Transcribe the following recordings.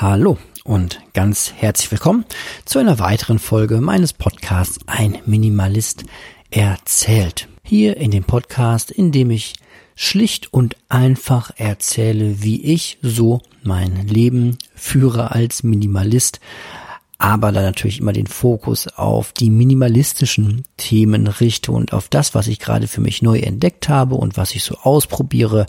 Hallo und ganz herzlich willkommen zu einer weiteren Folge meines Podcasts Ein Minimalist erzählt. Hier in dem Podcast, in dem ich schlicht und einfach erzähle, wie ich so mein Leben führe als Minimalist, aber dann natürlich immer den Fokus auf die minimalistischen Themen richte und auf das, was ich gerade für mich neu entdeckt habe und was ich so ausprobiere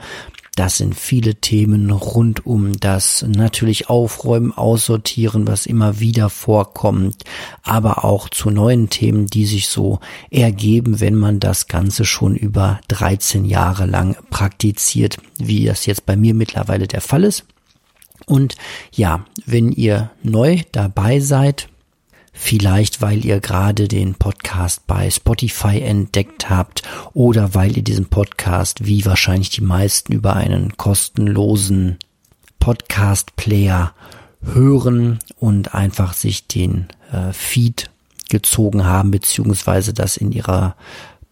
das sind viele Themen rund um das natürlich Aufräumen, Aussortieren, was immer wieder vorkommt, aber auch zu neuen Themen, die sich so ergeben, wenn man das Ganze schon über 13 Jahre lang praktiziert, wie das jetzt bei mir mittlerweile der Fall ist. Und ja, wenn ihr neu dabei seid, Vielleicht, weil ihr gerade den Podcast bei Spotify entdeckt habt oder weil ihr diesen Podcast wie wahrscheinlich die meisten über einen kostenlosen Podcast-Player hören und einfach sich den äh, Feed gezogen haben, beziehungsweise das in ihrer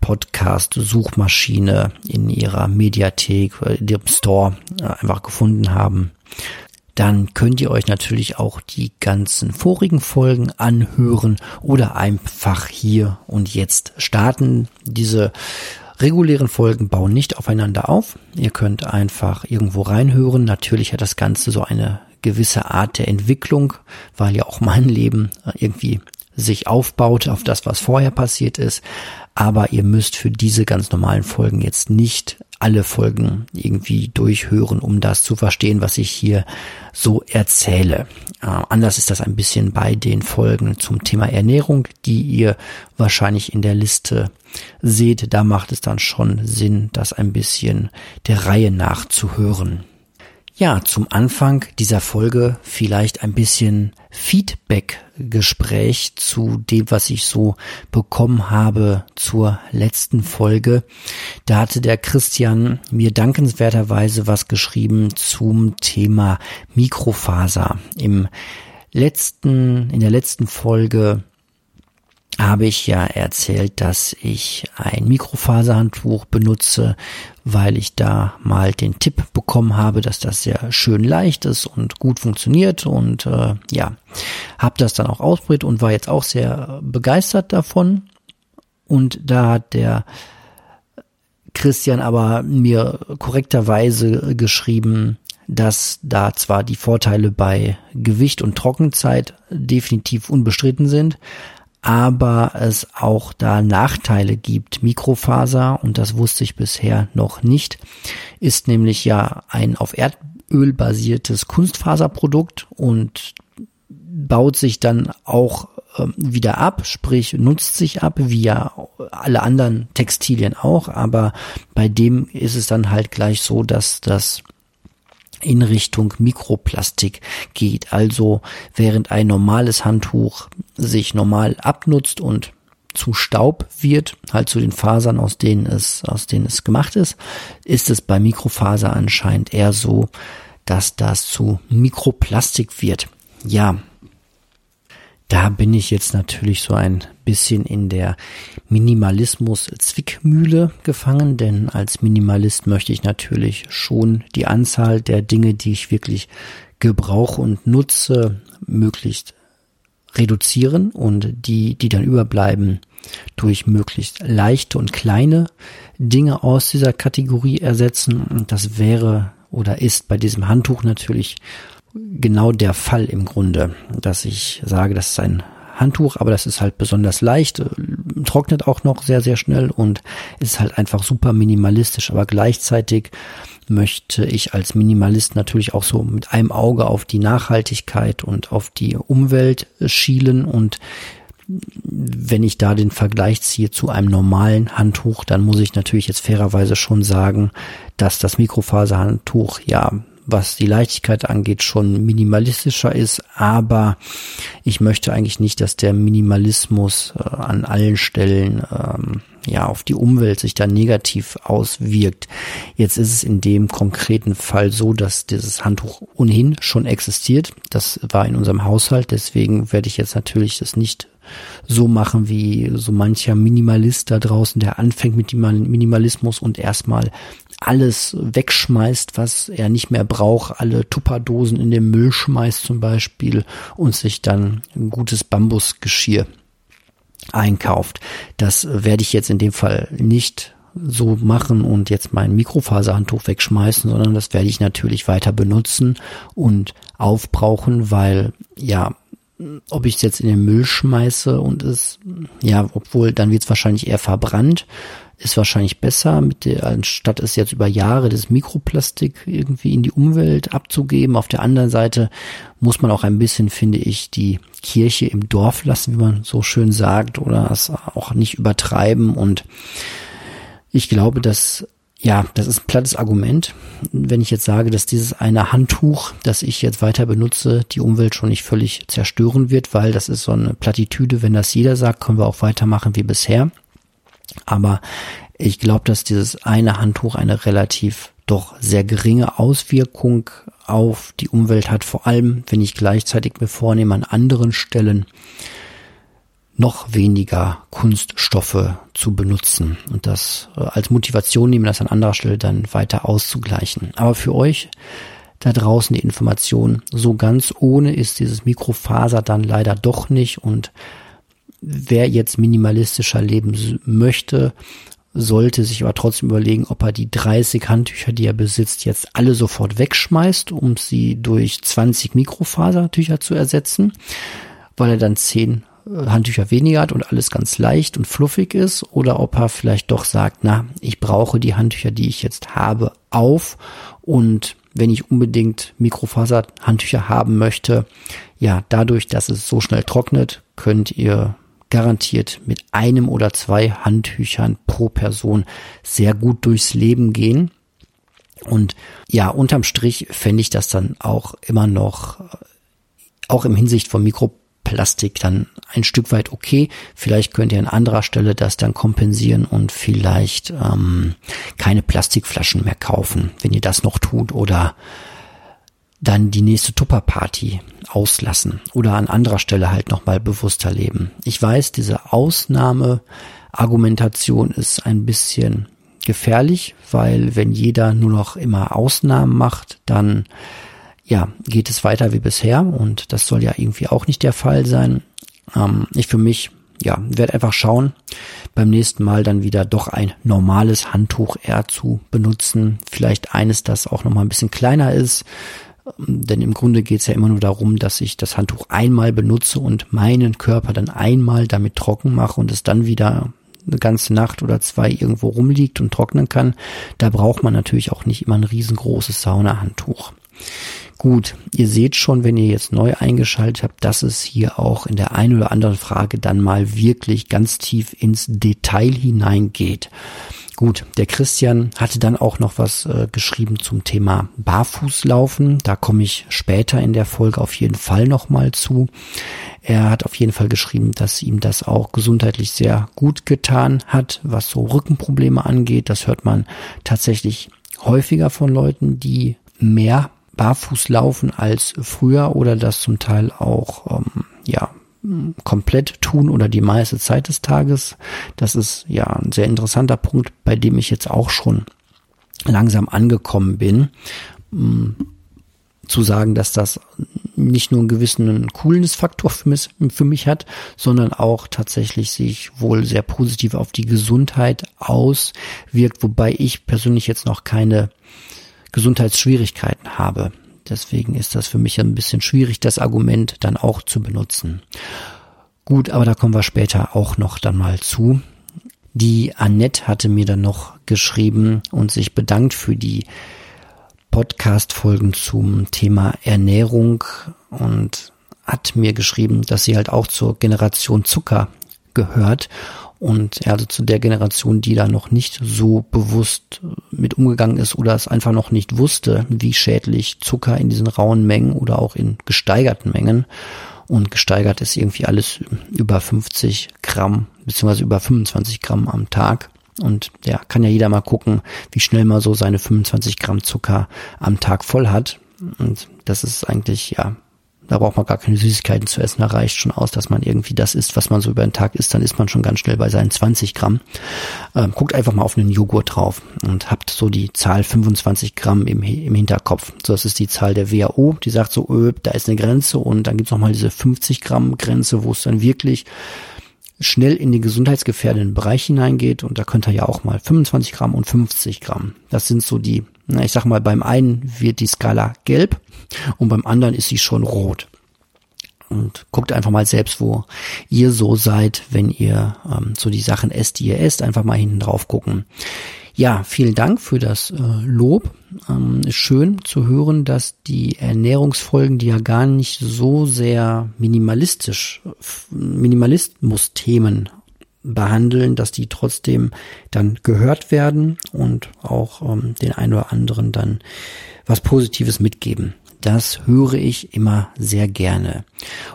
Podcast-Suchmaschine, in ihrer Mediathek, in ihrem Store äh, einfach gefunden haben dann könnt ihr euch natürlich auch die ganzen vorigen Folgen anhören oder einfach hier und jetzt starten. Diese regulären Folgen bauen nicht aufeinander auf. Ihr könnt einfach irgendwo reinhören. Natürlich hat das Ganze so eine gewisse Art der Entwicklung, weil ja auch mein Leben irgendwie sich aufbaut auf das, was vorher passiert ist. Aber ihr müsst für diese ganz normalen Folgen jetzt nicht alle Folgen irgendwie durchhören, um das zu verstehen, was ich hier so erzähle. Äh, anders ist das ein bisschen bei den Folgen zum Thema Ernährung, die ihr wahrscheinlich in der Liste seht. Da macht es dann schon Sinn, das ein bisschen der Reihe nach zu hören. Ja, zum Anfang dieser Folge vielleicht ein bisschen Feedback-Gespräch zu dem, was ich so bekommen habe zur letzten Folge. Da hatte der Christian mir dankenswerterweise was geschrieben zum Thema Mikrofaser. Im letzten, in der letzten Folge habe ich ja erzählt, dass ich ein Mikrofaserhandtuch benutze, weil ich da mal den Tipp bekommen habe, dass das sehr schön leicht ist und gut funktioniert und äh, ja, habe das dann auch ausprobiert und war jetzt auch sehr begeistert davon. Und da hat der Christian aber mir korrekterweise geschrieben, dass da zwar die Vorteile bei Gewicht und Trockenzeit definitiv unbestritten sind, aber es auch da Nachteile gibt. Mikrofaser, und das wusste ich bisher noch nicht, ist nämlich ja ein auf Erdöl basiertes Kunstfaserprodukt und baut sich dann auch ähm, wieder ab, sprich nutzt sich ab, wie ja alle anderen Textilien auch, aber bei dem ist es dann halt gleich so, dass das in Richtung Mikroplastik geht. Also während ein normales Handtuch sich normal abnutzt und zu Staub wird, halt zu den Fasern, aus denen es, aus denen es gemacht ist, ist es bei Mikrofaser anscheinend eher so, dass das zu Mikroplastik wird. Ja, da bin ich jetzt natürlich so ein bisschen in der Minimalismus-Zwickmühle gefangen, denn als Minimalist möchte ich natürlich schon die Anzahl der Dinge, die ich wirklich gebrauche und nutze, möglichst reduzieren und die, die dann überbleiben, durch möglichst leichte und kleine Dinge aus dieser Kategorie ersetzen. Und das wäre oder ist bei diesem Handtuch natürlich genau der Fall im Grunde, dass ich sage, das ist ein Handtuch, aber das ist halt besonders leicht, äh, trocknet auch noch sehr, sehr schnell und ist halt einfach super minimalistisch, aber gleichzeitig möchte ich als Minimalist natürlich auch so mit einem Auge auf die Nachhaltigkeit und auf die Umwelt schielen und wenn ich da den Vergleich ziehe zu einem normalen Handtuch, dann muss ich natürlich jetzt fairerweise schon sagen, dass das Mikrofaserhandtuch ja was die Leichtigkeit angeht, schon minimalistischer ist, aber ich möchte eigentlich nicht, dass der Minimalismus äh, an allen Stellen ähm, ja auf die Umwelt sich da negativ auswirkt. Jetzt ist es in dem konkreten Fall so, dass dieses Handtuch ohnehin schon existiert. Das war in unserem Haushalt, deswegen werde ich jetzt natürlich das nicht so machen wie so mancher Minimalist da draußen, der anfängt mit dem Minimalismus und erstmal alles wegschmeißt, was er nicht mehr braucht, alle Tupperdosen in den Müll schmeißt zum Beispiel und sich dann ein gutes Bambusgeschirr einkauft. Das werde ich jetzt in dem Fall nicht so machen und jetzt mein Mikrofaserhandtuch wegschmeißen, sondern das werde ich natürlich weiter benutzen und aufbrauchen, weil ja, ob ich es jetzt in den Müll schmeiße und es, ja, obwohl dann wird es wahrscheinlich eher verbrannt, ist wahrscheinlich besser, mit der, anstatt es jetzt über Jahre das Mikroplastik irgendwie in die Umwelt abzugeben. Auf der anderen Seite muss man auch ein bisschen, finde ich, die Kirche im Dorf lassen, wie man so schön sagt, oder es auch nicht übertreiben und ich glaube, dass ja, das ist ein plattes Argument. Wenn ich jetzt sage, dass dieses eine Handtuch, das ich jetzt weiter benutze, die Umwelt schon nicht völlig zerstören wird, weil das ist so eine Plattitüde. Wenn das jeder sagt, können wir auch weitermachen wie bisher. Aber ich glaube, dass dieses eine Handtuch eine relativ doch sehr geringe Auswirkung auf die Umwelt hat. Vor allem, wenn ich gleichzeitig mir vornehme, an anderen Stellen noch weniger Kunststoffe zu benutzen und das äh, als Motivation nehmen, das an anderer Stelle dann weiter auszugleichen. Aber für euch da draußen die Information, so ganz ohne ist dieses Mikrofaser dann leider doch nicht und wer jetzt minimalistischer leben möchte, sollte sich aber trotzdem überlegen, ob er die 30 Handtücher, die er besitzt, jetzt alle sofort wegschmeißt, um sie durch 20 Mikrofasertücher zu ersetzen, weil er dann 10 Handtücher weniger hat und alles ganz leicht und fluffig ist oder ob er vielleicht doch sagt, na, ich brauche die Handtücher, die ich jetzt habe, auf und wenn ich unbedingt Mikrofaserhandtücher haben möchte, ja, dadurch, dass es so schnell trocknet, könnt ihr garantiert mit einem oder zwei Handtüchern pro Person sehr gut durchs Leben gehen. Und ja, unterm Strich fände ich das dann auch immer noch, auch im Hinsicht von Mikro Plastik dann ein Stück weit okay. Vielleicht könnt ihr an anderer Stelle das dann kompensieren und vielleicht ähm, keine Plastikflaschen mehr kaufen, wenn ihr das noch tut oder dann die nächste Tupperparty auslassen oder an anderer Stelle halt nochmal bewusster leben. Ich weiß, diese Ausnahmeargumentation ist ein bisschen gefährlich, weil wenn jeder nur noch immer Ausnahmen macht, dann ja, geht es weiter wie bisher und das soll ja irgendwie auch nicht der Fall sein. Ähm, ich für mich, ja, werde einfach schauen, beim nächsten Mal dann wieder doch ein normales Handtuch eher zu benutzen. Vielleicht eines, das auch nochmal ein bisschen kleiner ist. Denn im Grunde geht es ja immer nur darum, dass ich das Handtuch einmal benutze und meinen Körper dann einmal damit trocken mache und es dann wieder eine ganze Nacht oder zwei irgendwo rumliegt und trocknen kann. Da braucht man natürlich auch nicht immer ein riesengroßes Saunahandtuch. Gut, ihr seht schon, wenn ihr jetzt neu eingeschaltet habt, dass es hier auch in der einen oder anderen Frage dann mal wirklich ganz tief ins Detail hineingeht. Gut, der Christian hatte dann auch noch was äh, geschrieben zum Thema Barfußlaufen. Da komme ich später in der Folge auf jeden Fall nochmal zu. Er hat auf jeden Fall geschrieben, dass ihm das auch gesundheitlich sehr gut getan hat, was so Rückenprobleme angeht. Das hört man tatsächlich häufiger von Leuten, die mehr barfuß laufen als früher oder das zum Teil auch ähm, ja komplett tun oder die meiste Zeit des Tages. Das ist ja ein sehr interessanter Punkt, bei dem ich jetzt auch schon langsam angekommen bin. Ähm, zu sagen, dass das nicht nur einen gewissen Coolness-Faktor für mich, für mich hat, sondern auch tatsächlich sich wohl sehr positiv auf die Gesundheit auswirkt, wobei ich persönlich jetzt noch keine Gesundheitsschwierigkeiten habe. Deswegen ist das für mich ein bisschen schwierig, das Argument dann auch zu benutzen. Gut, aber da kommen wir später auch noch dann mal zu. Die Annette hatte mir dann noch geschrieben und sich bedankt für die Podcast-Folgen zum Thema Ernährung und hat mir geschrieben, dass sie halt auch zur Generation Zucker gehört und er also zu der Generation, die da noch nicht so bewusst mit umgegangen ist oder es einfach noch nicht wusste, wie schädlich Zucker in diesen rauen Mengen oder auch in gesteigerten Mengen und gesteigert ist irgendwie alles über 50 Gramm beziehungsweise über 25 Gramm am Tag. Und ja, kann ja jeder mal gucken, wie schnell man so seine 25 Gramm Zucker am Tag voll hat. Und das ist eigentlich ja Da braucht man gar keine Süßigkeiten zu essen. Da reicht schon aus, dass man irgendwie das isst, was man so über den Tag isst. Dann ist man schon ganz schnell bei seinen 20 Gramm. Ähm, guckt einfach mal auf einen Joghurt drauf und habt so die Zahl 25 Gramm im, im Hinterkopf. So, das ist die Zahl der WHO. Die sagt so, öh, da ist eine Grenze und dann gibt's noch mal diese 50 Gramm Grenze, wo es dann wirklich schnell in den gesundheitsgefährdenden Bereich hineingeht und da könnt ihr ja auch mal 25 Gramm und 50 Gramm. Das sind so die, ich sag mal, beim einen wird die Skala gelb und beim anderen ist sie schon rot. Und guckt einfach mal selbst, wo ihr so seid, wenn ihr ähm, so die Sachen esst, die ihr esst, einfach mal hinten drauf gucken. Ja, vielen Dank für das äh, Lob. Ähm, schön zu hören, dass die Ernährungsfolgen, die ja gar nicht so sehr minimalistisch, Minimalismus-Themen behandeln, dass die trotzdem dann gehört werden und auch ähm, den einen oder anderen dann was Positives mitgeben. Das höre ich immer sehr gerne.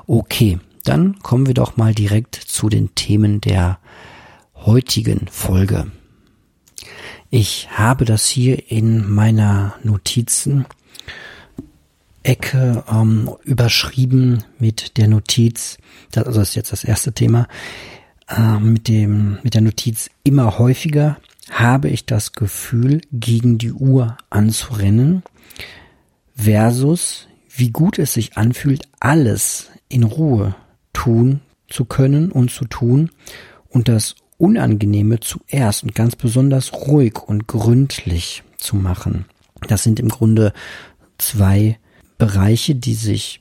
Okay, dann kommen wir doch mal direkt zu den Themen der heutigen Folge. Ich habe das hier in meiner Notizen Ecke ähm, überschrieben mit der Notiz, das, also das ist jetzt das erste Thema, äh, mit dem mit der Notiz immer häufiger habe ich das Gefühl, gegen die Uhr anzurennen, versus wie gut es sich anfühlt, alles in Ruhe tun zu können und zu tun und das Unangenehme zuerst und ganz besonders ruhig und gründlich zu machen. Das sind im Grunde zwei Bereiche, die sich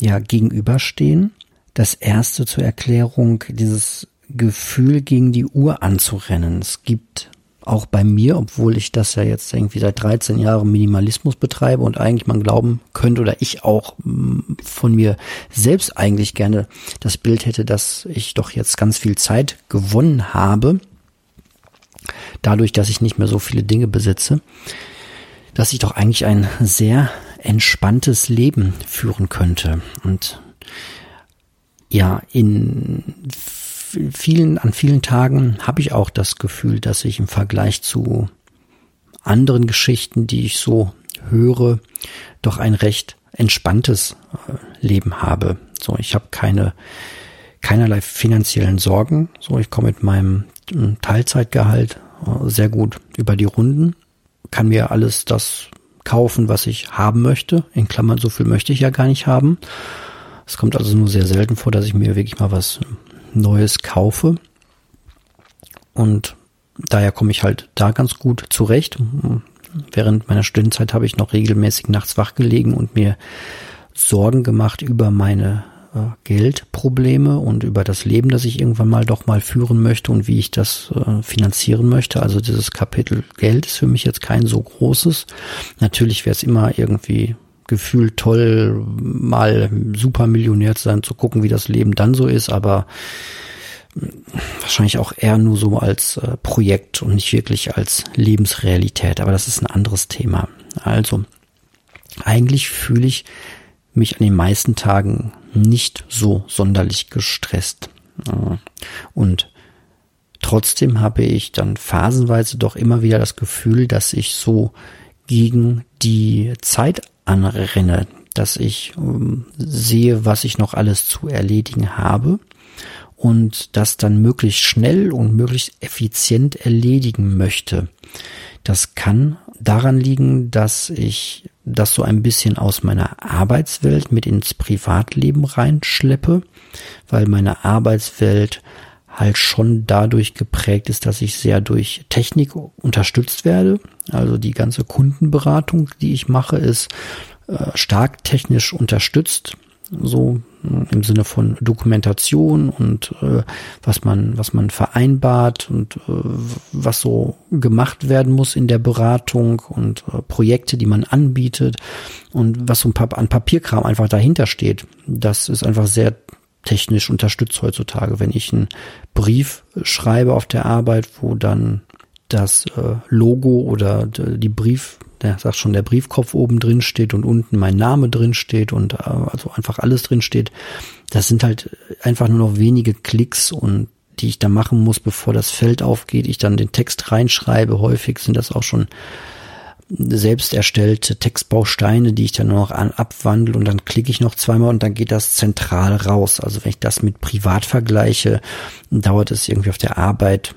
ja gegenüberstehen. Das erste zur Erklärung, dieses Gefühl gegen die Uhr anzurennen. Es gibt auch bei mir, obwohl ich das ja jetzt irgendwie seit 13 Jahren Minimalismus betreibe und eigentlich man glauben könnte oder ich auch mm, von mir selbst eigentlich gerne das Bild hätte, dass ich doch jetzt ganz viel Zeit gewonnen habe, dadurch, dass ich nicht mehr so viele Dinge besitze, dass ich doch eigentlich ein sehr entspanntes Leben führen könnte. Und ja, in vielen, an vielen Tagen habe ich auch das Gefühl, dass ich im Vergleich zu anderen Geschichten, die ich so höre, doch ein recht entspanntes äh, Leben habe. So, ich habe keine keinerlei finanziellen Sorgen. So, ich komme mit meinem hm, Teilzeitgehalt äh, sehr gut über die Runden, kann mir alles das kaufen, was ich haben möchte. In Klammern, so viel möchte ich ja gar nicht haben. Es kommt also nur sehr selten vor, dass ich mir wirklich mal was Neues kaufe. Und daher komme ich halt da ganz gut zurecht. Während meiner Studentenzeit habe ich noch regelmäßig nachts wach gelegen und mir Sorgen gemacht über meine äh, Geldprobleme und über das Leben, das ich irgendwann mal doch mal führen möchte und wie ich das äh, finanzieren möchte. Also dieses Kapitel Geld ist für mich jetzt kein so großes. Natürlich wäre es immer irgendwie gefühlt toll, mal Supermillionär zu sein, zu gucken, wie das Leben dann so ist, aber wahrscheinlich auch eher nur so als äh, Projekt und nicht wirklich als Lebensrealität. Aber das ist ein anderes Thema. Also, eigentlich fühle ich mich an den meisten Tagen nicht so sonderlich gestresst. Und trotzdem habe ich dann phasenweise doch immer wieder das Gefühl, dass ich so gegen die Zeit anrenne, dass ich ähm, sehe, was ich noch alles zu erledigen habe und das dann möglichst schnell und möglichst effizient erledigen möchte. Das kann daran liegen, dass ich das so ein bisschen aus meiner Arbeitswelt mit ins Privatleben reinschleppe, weil meine Arbeitswelt halt schon dadurch geprägt ist, dass ich sehr durch Technik unterstützt werde. Also die ganze Kundenberatung, die ich mache, ist äh, stark technisch unterstützt. So äh, im Sinne von Dokumentation und äh, was man was man vereinbart und äh, was so gemacht werden muss in der Beratung und äh, Projekte, die man anbietet und was so ein paar an Papierkram einfach dahinter steht. Das ist einfach sehr technisch unterstützt heutzutage. Wenn ich einen Brief schreibe auf der Arbeit, wo dann das äh, Logo oder die Brief, der sagt schon, der Briefkopf oben drin steht und unten mein Name drin steht und äh, also einfach alles drin steht. Das sind halt einfach nur noch wenige Klicks und die ich da machen muss, bevor das Feld aufgeht, ich dann den Text reinschreibe. Häufig sind das auch schon selbst erstellte Textbausteine, die ich dann noch an, abwandle und dann klicke ich noch zweimal und dann geht das zentral raus. Also wenn ich das mit privat vergleiche, dauert es irgendwie auf der Arbeit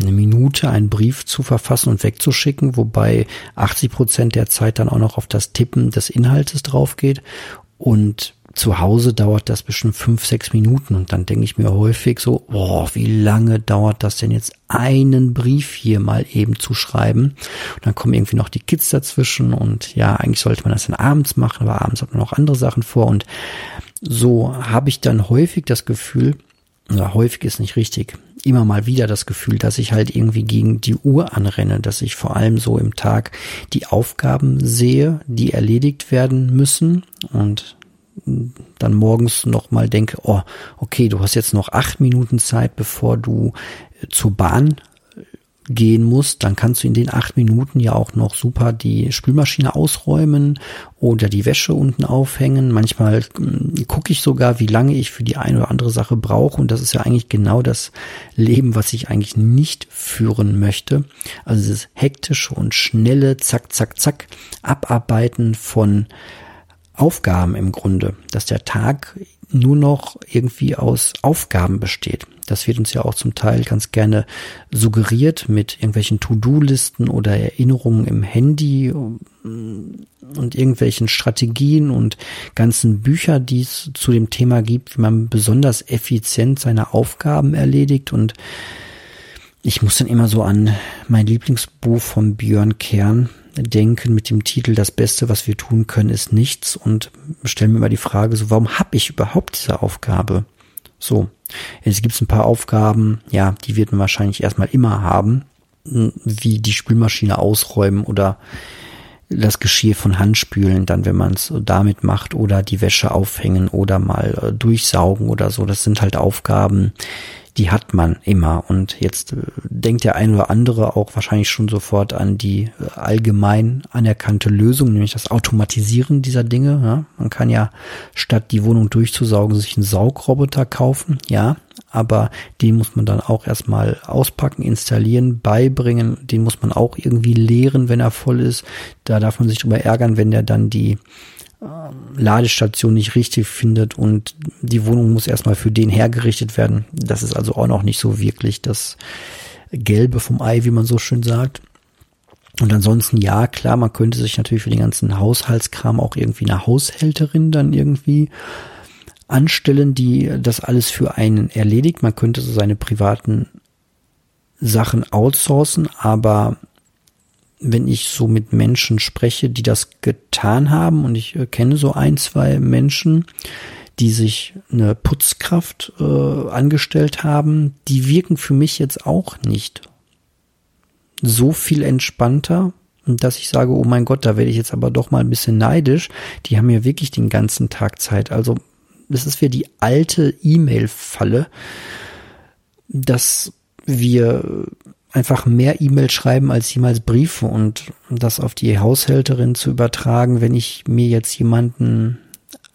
eine Minute, einen Brief zu verfassen und wegzuschicken, wobei 80 Prozent der Zeit dann auch noch auf das Tippen des Inhaltes drauf geht und zu Hause dauert das bestimmt fünf, sechs Minuten und dann denke ich mir häufig so, boah, wie lange dauert das denn jetzt, einen Brief hier mal eben zu schreiben? Und dann kommen irgendwie noch die Kids dazwischen und ja, eigentlich sollte man das dann abends machen, aber abends hat man noch andere Sachen vor und so habe ich dann häufig das Gefühl, ja, häufig ist nicht richtig, immer mal wieder das Gefühl, dass ich halt irgendwie gegen die Uhr anrenne, dass ich vor allem so im Tag die Aufgaben sehe, die erledigt werden müssen und dann morgens noch mal denke, oh, okay, du hast jetzt noch acht Minuten Zeit, bevor du zur Bahn gehen musst, dann kannst du in den acht Minuten ja auch noch super die Spülmaschine ausräumen oder die Wäsche unten aufhängen. Manchmal hm, gucke ich sogar, wie lange ich für die eine oder andere Sache brauche. Und das ist ja eigentlich genau das Leben, was ich eigentlich nicht führen möchte. Also dieses hektische und schnelle, zack, zack, zack, abarbeiten von Aufgaben im Grunde, dass der Tag nur noch irgendwie aus Aufgaben besteht. Das wird uns ja auch zum Teil ganz gerne suggeriert mit irgendwelchen To-Do-Listen oder Erinnerungen im Handy und irgendwelchen Strategien und ganzen Bücher, die es zu dem Thema gibt, wie man besonders effizient seine Aufgaben erledigt und ich muss dann immer so an mein Lieblingsbuch von Björn Kern denken mit dem Titel Das Beste, was wir tun können, ist nichts und stellen mir immer die Frage, so warum habe ich überhaupt diese Aufgabe? So, jetzt gibt es ein paar Aufgaben, ja, die wird man wahrscheinlich erstmal immer haben, wie die Spülmaschine ausräumen oder das Geschirr von Hand spülen, dann wenn man es damit macht oder die Wäsche aufhängen oder mal äh, durchsaugen oder so. Das sind halt Aufgaben, die hat man immer. Und jetzt äh, denkt der ein oder andere auch wahrscheinlich schon sofort an die äh, allgemein anerkannte Lösung, nämlich das Automatisieren dieser Dinge. Ja, man kann ja statt die Wohnung durchzusaugen, sich einen Saugroboter kaufen. Ja, aber den muss man dann auch erstmal auspacken, installieren, beibringen. Den muss man auch irgendwie leeren, wenn er voll ist. Da darf man sich drüber ärgern, wenn der dann die Ladestation nicht richtig findet und die Wohnung muss erstmal für den hergerichtet werden. Das ist also auch noch nicht so wirklich das Gelbe vom Ei, wie man so schön sagt. Und ansonsten, ja, klar, man könnte sich natürlich für den ganzen Haushaltskram auch irgendwie eine Haushälterin dann irgendwie anstellen, die das alles für einen erledigt. Man könnte so seine privaten Sachen outsourcen, aber wenn ich so mit Menschen spreche, die das getan haben, und ich äh, kenne so ein, zwei Menschen, die sich eine Putzkraft äh, angestellt haben, die wirken für mich jetzt auch nicht so viel entspannter, dass ich sage, oh mein Gott, da werde ich jetzt aber doch mal ein bisschen neidisch. Die haben ja wirklich den ganzen Tag Zeit. Also das ist wie die alte E-Mail-Falle, dass wir einfach mehr E-Mails schreiben als jemals Briefe und das auf die Haushälterin zu übertragen, wenn ich mir jetzt jemanden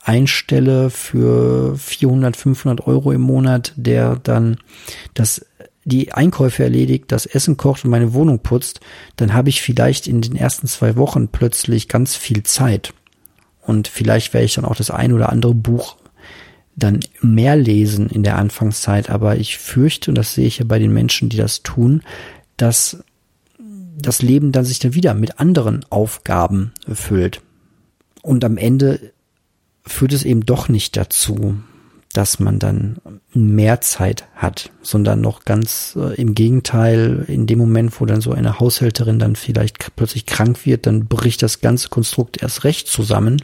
einstelle für 400, 500 Euro im Monat, der dann das die Einkäufe erledigt, das Essen kocht und meine Wohnung putzt, dann habe ich vielleicht in den ersten zwei Wochen plötzlich ganz viel Zeit. Und vielleicht werde ich dann auch das ein oder andere Buch dann mehr lesen in der Anfangszeit, aber ich fürchte, und das sehe ich ja bei den Menschen, die das tun, dass das Leben dann sich dann wieder mit anderen Aufgaben füllt. Und am Ende führt es eben doch nicht dazu, dass man dann mehr Zeit hat, sondern noch ganz äh, im Gegenteil, in dem Moment, wo dann so eine Haushälterin dann vielleicht plötzlich krank wird, dann bricht das ganze Konstrukt erst recht zusammen.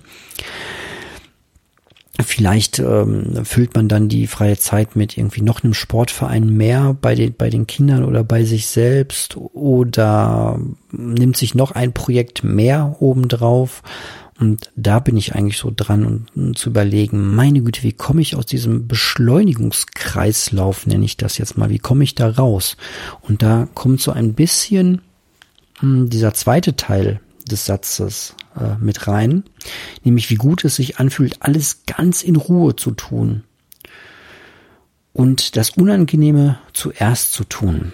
Vielleicht ähm, füllt man dann die freie Zeit mit irgendwie noch einem Sportverein mehr bei den, bei den Kindern oder bei sich selbst oder nimmt sich noch ein Projekt mehr obendrauf. Und da bin ich eigentlich so dran und, und zu überlegen, meine Güte, wie komme ich aus diesem Beschleunigungskreislauf, nenne ich das jetzt mal, wie komme ich da raus? Und da kommt so ein bisschen hm, dieser zweite Teil des Satzes äh, mit rein, nämlich wie gut es sich anfühlt, alles ganz in Ruhe zu tun. und das Unangenehme zuerst zu tun.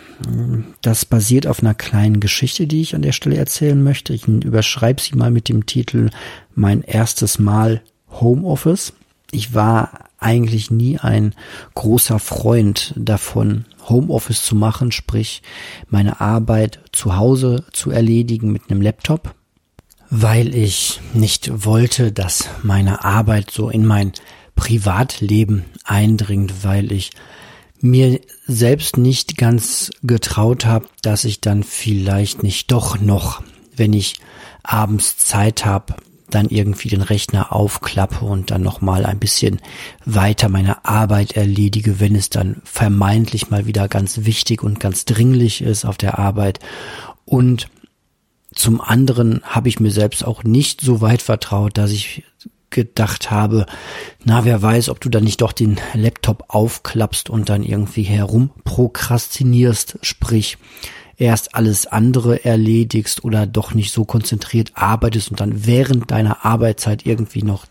Das basiert auf einer kleinen Geschichte, die ich an der Stelle erzählen möchte. Ich überschreibe sie mal mit dem Titel Mein erstes Mal Homeoffice. Ich war eigentlich nie ein großer Freund davon, Homeoffice zu machen, sprich meine Arbeit zu Hause zu erledigen mit einem Laptop, weil ich nicht wollte, dass meine Arbeit so in mein Privatleben eindringt, weil ich mir selbst nicht ganz getraut habe, dass ich dann vielleicht nicht doch noch, wenn ich abends Zeit habe, dann irgendwie den Rechner aufklappe und dann nochmal ein bisschen weiter meine Arbeit erledige, wenn es dann vermeintlich mal wieder ganz wichtig und ganz dringlich ist auf der Arbeit. Und zum anderen habe ich mir selbst auch nicht so weit vertraut, dass ich gedacht habe, na, wer weiß, ob du dann nicht doch den Laptop aufklappst und dann irgendwie herumprokrastinierst, sprich, erst alles andere erledigst oder doch nicht so konzentriert arbeitest und dann während deiner Arbeitszeit irgendwie noch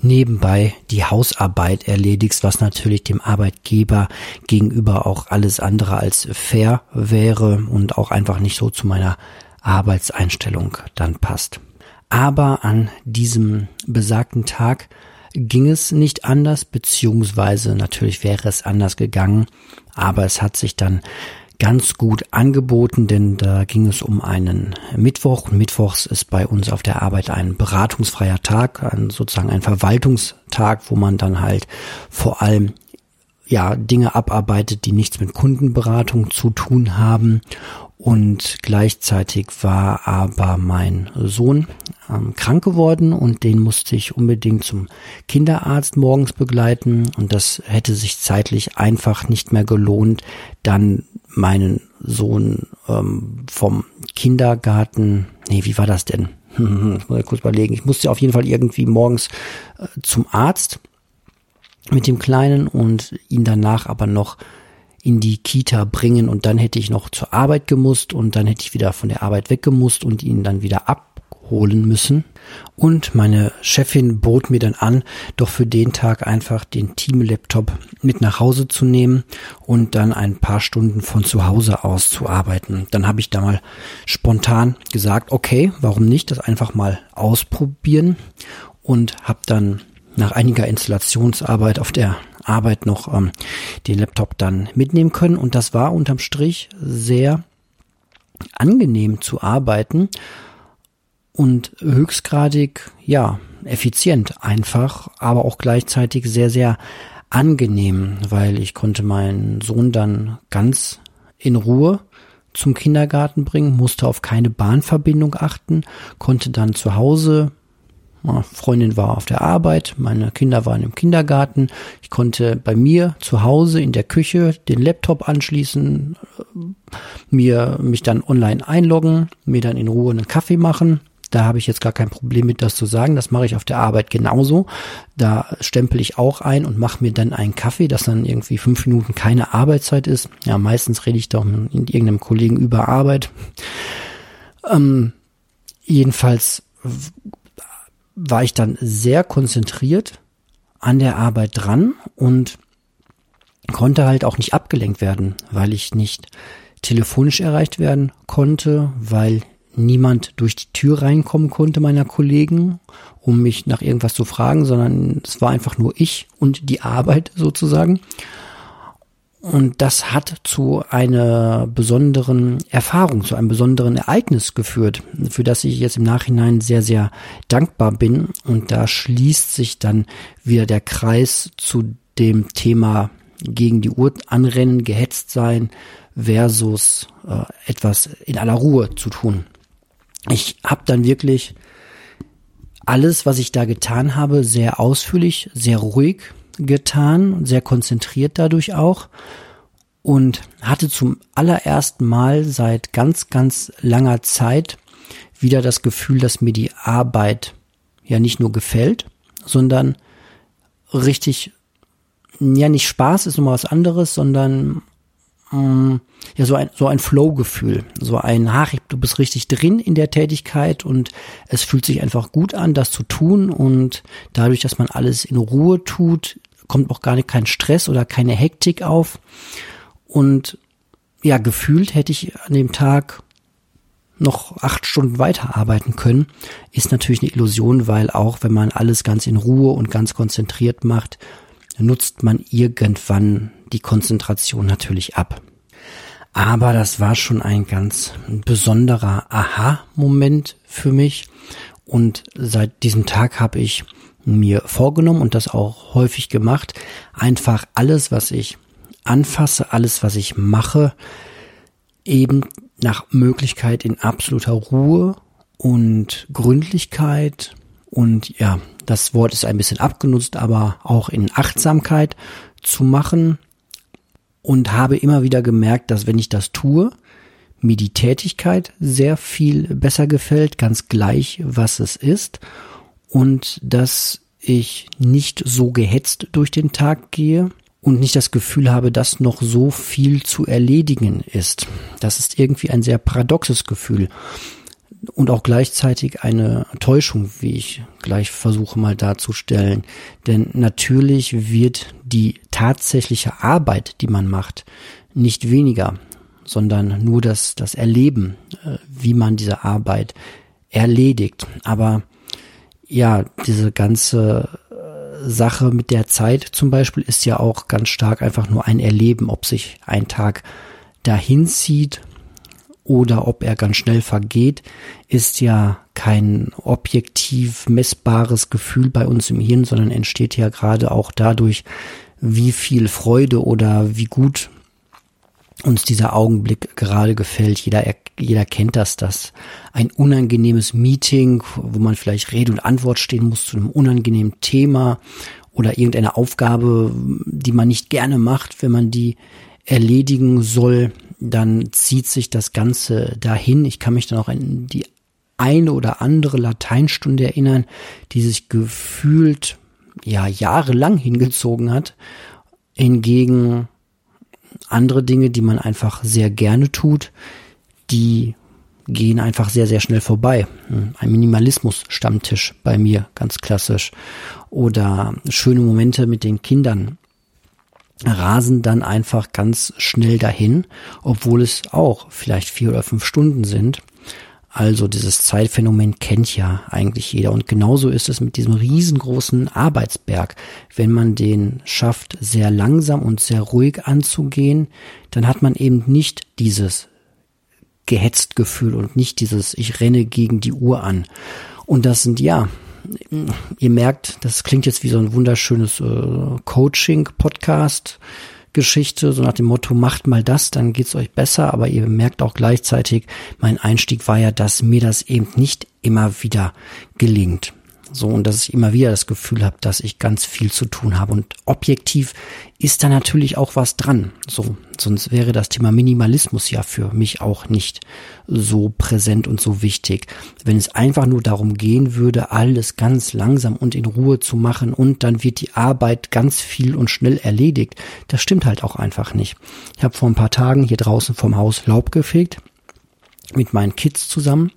nebenbei die Hausarbeit erledigst, was natürlich dem Arbeitgeber gegenüber auch alles andere als fair wäre und auch einfach nicht so zu meiner Arbeitseinstellung dann passt. Aber an diesem besagten Tag ging es nicht anders, beziehungsweise natürlich wäre es anders gegangen, aber es hat sich dann ganz gut angeboten, denn da ging es um einen Mittwoch. Mittwochs ist bei uns auf der Arbeit ein beratungsfreier Tag, ein, sozusagen ein Verwaltungstag, wo man dann halt vor allem ja Dinge abarbeitet, die nichts mit Kundenberatung zu tun haben und gleichzeitig war aber mein Sohn ähm, krank geworden und den musste ich unbedingt zum Kinderarzt morgens begleiten. Und das hätte sich zeitlich einfach nicht mehr gelohnt, dann meinen Sohn ähm, vom Kindergarten, nee, wie war das denn? muss ich kurz überlegen. Ich musste auf jeden Fall irgendwie morgens äh, zum Arzt mit dem Kleinen und ihn danach aber noch in die Kita bringen und dann hätte ich noch zur Arbeit gemusst und dann hätte ich wieder von der Arbeit weggemusst und ihn dann wieder abholen müssen. Und meine Chefin bot mir dann an, doch für den Tag einfach den Team-Laptop mit nach Hause zu nehmen und dann ein paar Stunden von zu Hause aus zu arbeiten. Dann habe ich da mal spontan gesagt, okay, warum nicht, das einfach mal ausprobieren und habe dann nach einiger Installationsarbeit auf der Arbeit noch ähm, den Laptop dann mitnehmen können. Und das war unterm Strich sehr angenehm zu arbeiten und höchstgradig, ja, effizient einfach, aber auch gleichzeitig sehr, sehr angenehm, weil ich konnte meinen Sohn dann ganz in Ruhe zum Kindergarten bringen, musste auf keine Bahnverbindung achten, konnte dann zu Hause Freundin war auf der Arbeit, meine Kinder waren im Kindergarten. Ich konnte bei mir zu Hause in der Küche den Laptop anschließen, mir mich dann online einloggen, mir dann in Ruhe einen Kaffee machen. Da habe ich jetzt gar kein Problem mit, das zu sagen. Das mache ich auf der Arbeit genauso. Da stempel ich auch ein und mache mir dann einen Kaffee, dass dann irgendwie fünf Minuten keine Arbeitszeit ist. Ja, meistens rede ich doch mit irgendeinem Kollegen über Arbeit. Ähm, jedenfalls war ich dann sehr konzentriert an der Arbeit dran und konnte halt auch nicht abgelenkt werden, weil ich nicht telefonisch erreicht werden konnte, weil niemand durch die Tür reinkommen konnte meiner Kollegen, um mich nach irgendwas zu fragen, sondern es war einfach nur ich und die Arbeit sozusagen. Und das hat zu einer besonderen Erfahrung, zu einem besonderen Ereignis geführt, für das ich jetzt im Nachhinein sehr, sehr dankbar bin. Und da schließt sich dann wieder der Kreis zu dem Thema gegen die Uhr anrennen, gehetzt sein versus äh, etwas in aller Ruhe zu tun. Ich habe dann wirklich alles, was ich da getan habe, sehr ausführlich, sehr ruhig getan, sehr konzentriert dadurch auch und hatte zum allerersten Mal seit ganz, ganz langer Zeit wieder das Gefühl, dass mir die Arbeit ja nicht nur gefällt, sondern richtig, ja nicht Spaß ist nochmal was anderes, sondern mm, ja so ein so ein Flow-Gefühl, so ein ach, du bist richtig drin in der Tätigkeit und es fühlt sich einfach gut an, das zu tun und dadurch, dass man alles in Ruhe tut, kommt auch gar nicht kein Stress oder keine Hektik auf. Und ja, gefühlt hätte ich an dem Tag noch acht Stunden weiterarbeiten können, ist natürlich eine Illusion, weil auch wenn man alles ganz in Ruhe und ganz konzentriert macht, nutzt man irgendwann die Konzentration natürlich ab. Aber das war schon ein ganz besonderer Aha-Moment für mich. Und seit diesem Tag habe ich mir vorgenommen und das auch häufig gemacht, einfach alles, was ich anfasse, alles, was ich mache, eben nach Möglichkeit in absoluter Ruhe und Gründlichkeit. Und ja, das Wort ist ein bisschen abgenutzt, aber auch in Achtsamkeit zu machen. Und habe immer wieder gemerkt, dass wenn ich das tue, mir die Tätigkeit sehr viel besser gefällt, ganz gleich, was es ist und dass ich nicht so gehetzt durch den Tag gehe und nicht das Gefühl habe, dass noch so viel zu erledigen ist. Das ist irgendwie ein sehr paradoxes Gefühl und auch gleichzeitig eine Täuschung, wie ich gleich versuche mal darzustellen. Denn natürlich wird die tatsächliche Arbeit, die man macht, nicht weniger, sondern nur das, das Erleben, äh, wie man diese Arbeit erledigt. Aber ja, diese ganze äh, Sache mit der Zeit zum Beispiel ist ja auch ganz stark einfach nur ein Erleben, ob sich ein Tag dahin zieht oder ob er ganz schnell vergeht, ist ja kein objektiv messbares Gefühl bei uns im Hirn, sondern entsteht ja gerade auch dadurch, wie viel Freude oder wie gut uns dieser Augenblick gerade gefällt. Jeder, jeder kennt das, dass ein unangenehmes Meeting, wo man vielleicht Rede und Antwort stehen muss zu einem unangenehmen Thema oder irgendeine Aufgabe, die man nicht gerne macht, wenn man die erledigen soll, dann zieht sich das Ganze dahin. Ich kann mich dann auch an die eine oder andere Lateinstunde erinnern, die sich gefühlt ja jahrelang hingezogen hat. Hingegen andere Dinge, die man einfach sehr gerne tut, die gehen einfach sehr, sehr schnell vorbei. Ein Minimalismus-Stammtisch bei mir, ganz klassisch. Oder schöne Momente mit den Kindern rasen dann einfach ganz schnell dahin, obwohl es auch vielleicht vier oder fünf Stunden sind. Also dieses Zeitphänomen kennt ja eigentlich jeder. Und genauso ist es mit diesem riesengroßen Arbeitsberg. Wenn man den schafft, sehr langsam und sehr ruhig anzugehen, dann hat man eben nicht dieses gehetzt Gefühl und nicht dieses ich renne gegen die Uhr an. Und das sind ja ihr merkt, das klingt jetzt wie so ein wunderschönes äh, Coaching-Podcast. Geschichte, so nach dem Motto, macht mal das, dann geht's euch besser, aber ihr merkt auch gleichzeitig, mein Einstieg war ja, dass mir das eben nicht immer wieder gelingt. So, und dass ich immer wieder das Gefühl habe, dass ich ganz viel zu tun habe. Und objektiv ist da natürlich auch was dran. So, sonst wäre das Thema Minimalismus ja für mich auch nicht so präsent und so wichtig. Wenn es einfach nur darum gehen würde, alles ganz langsam und in Ruhe zu machen und dann wird die Arbeit ganz viel und schnell erledigt, das stimmt halt auch einfach nicht. Ich habe vor ein paar Tagen hier draußen vom Haus Laub gefegt mit meinen Kids zusammen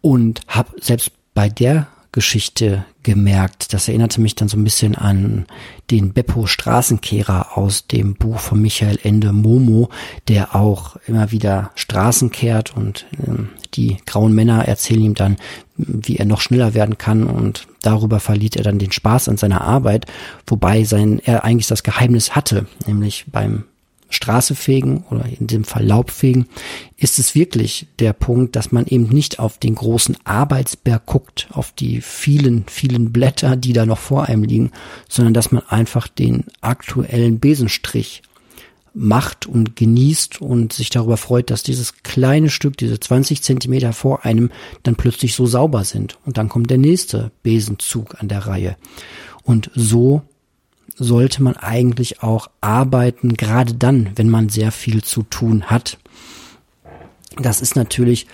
und habe selbst bei der Geschichte gemerkt. Das erinnerte mich dann so ein bisschen an den Beppo Straßenkehrer aus dem Buch von Michael Ende Momo, der auch immer wieder Straßen kehrt und äh, die grauen Männer erzählen ihm dann, wie er noch schneller werden kann und darüber verliert er dann den Spaß an seiner Arbeit, wobei sein er eigentlich das Geheimnis hatte, nämlich beim Straße fegen oder in dem Fall Laub fegen, ist es wirklich der Punkt, dass man eben nicht auf den großen Arbeitsberg guckt, auf die vielen, vielen Blätter, die da noch vor einem liegen, sondern dass man einfach den aktuellen Besenstrich macht und genießt und sich darüber freut, dass dieses kleine Stück, diese 20 Zentimeter vor einem dann plötzlich so sauber sind. Und dann kommt der nächste Besenzug an der Reihe. Und so sollte man eigentlich auch arbeiten, gerade dann, wenn man sehr viel zu tun hat. Das ist natürlich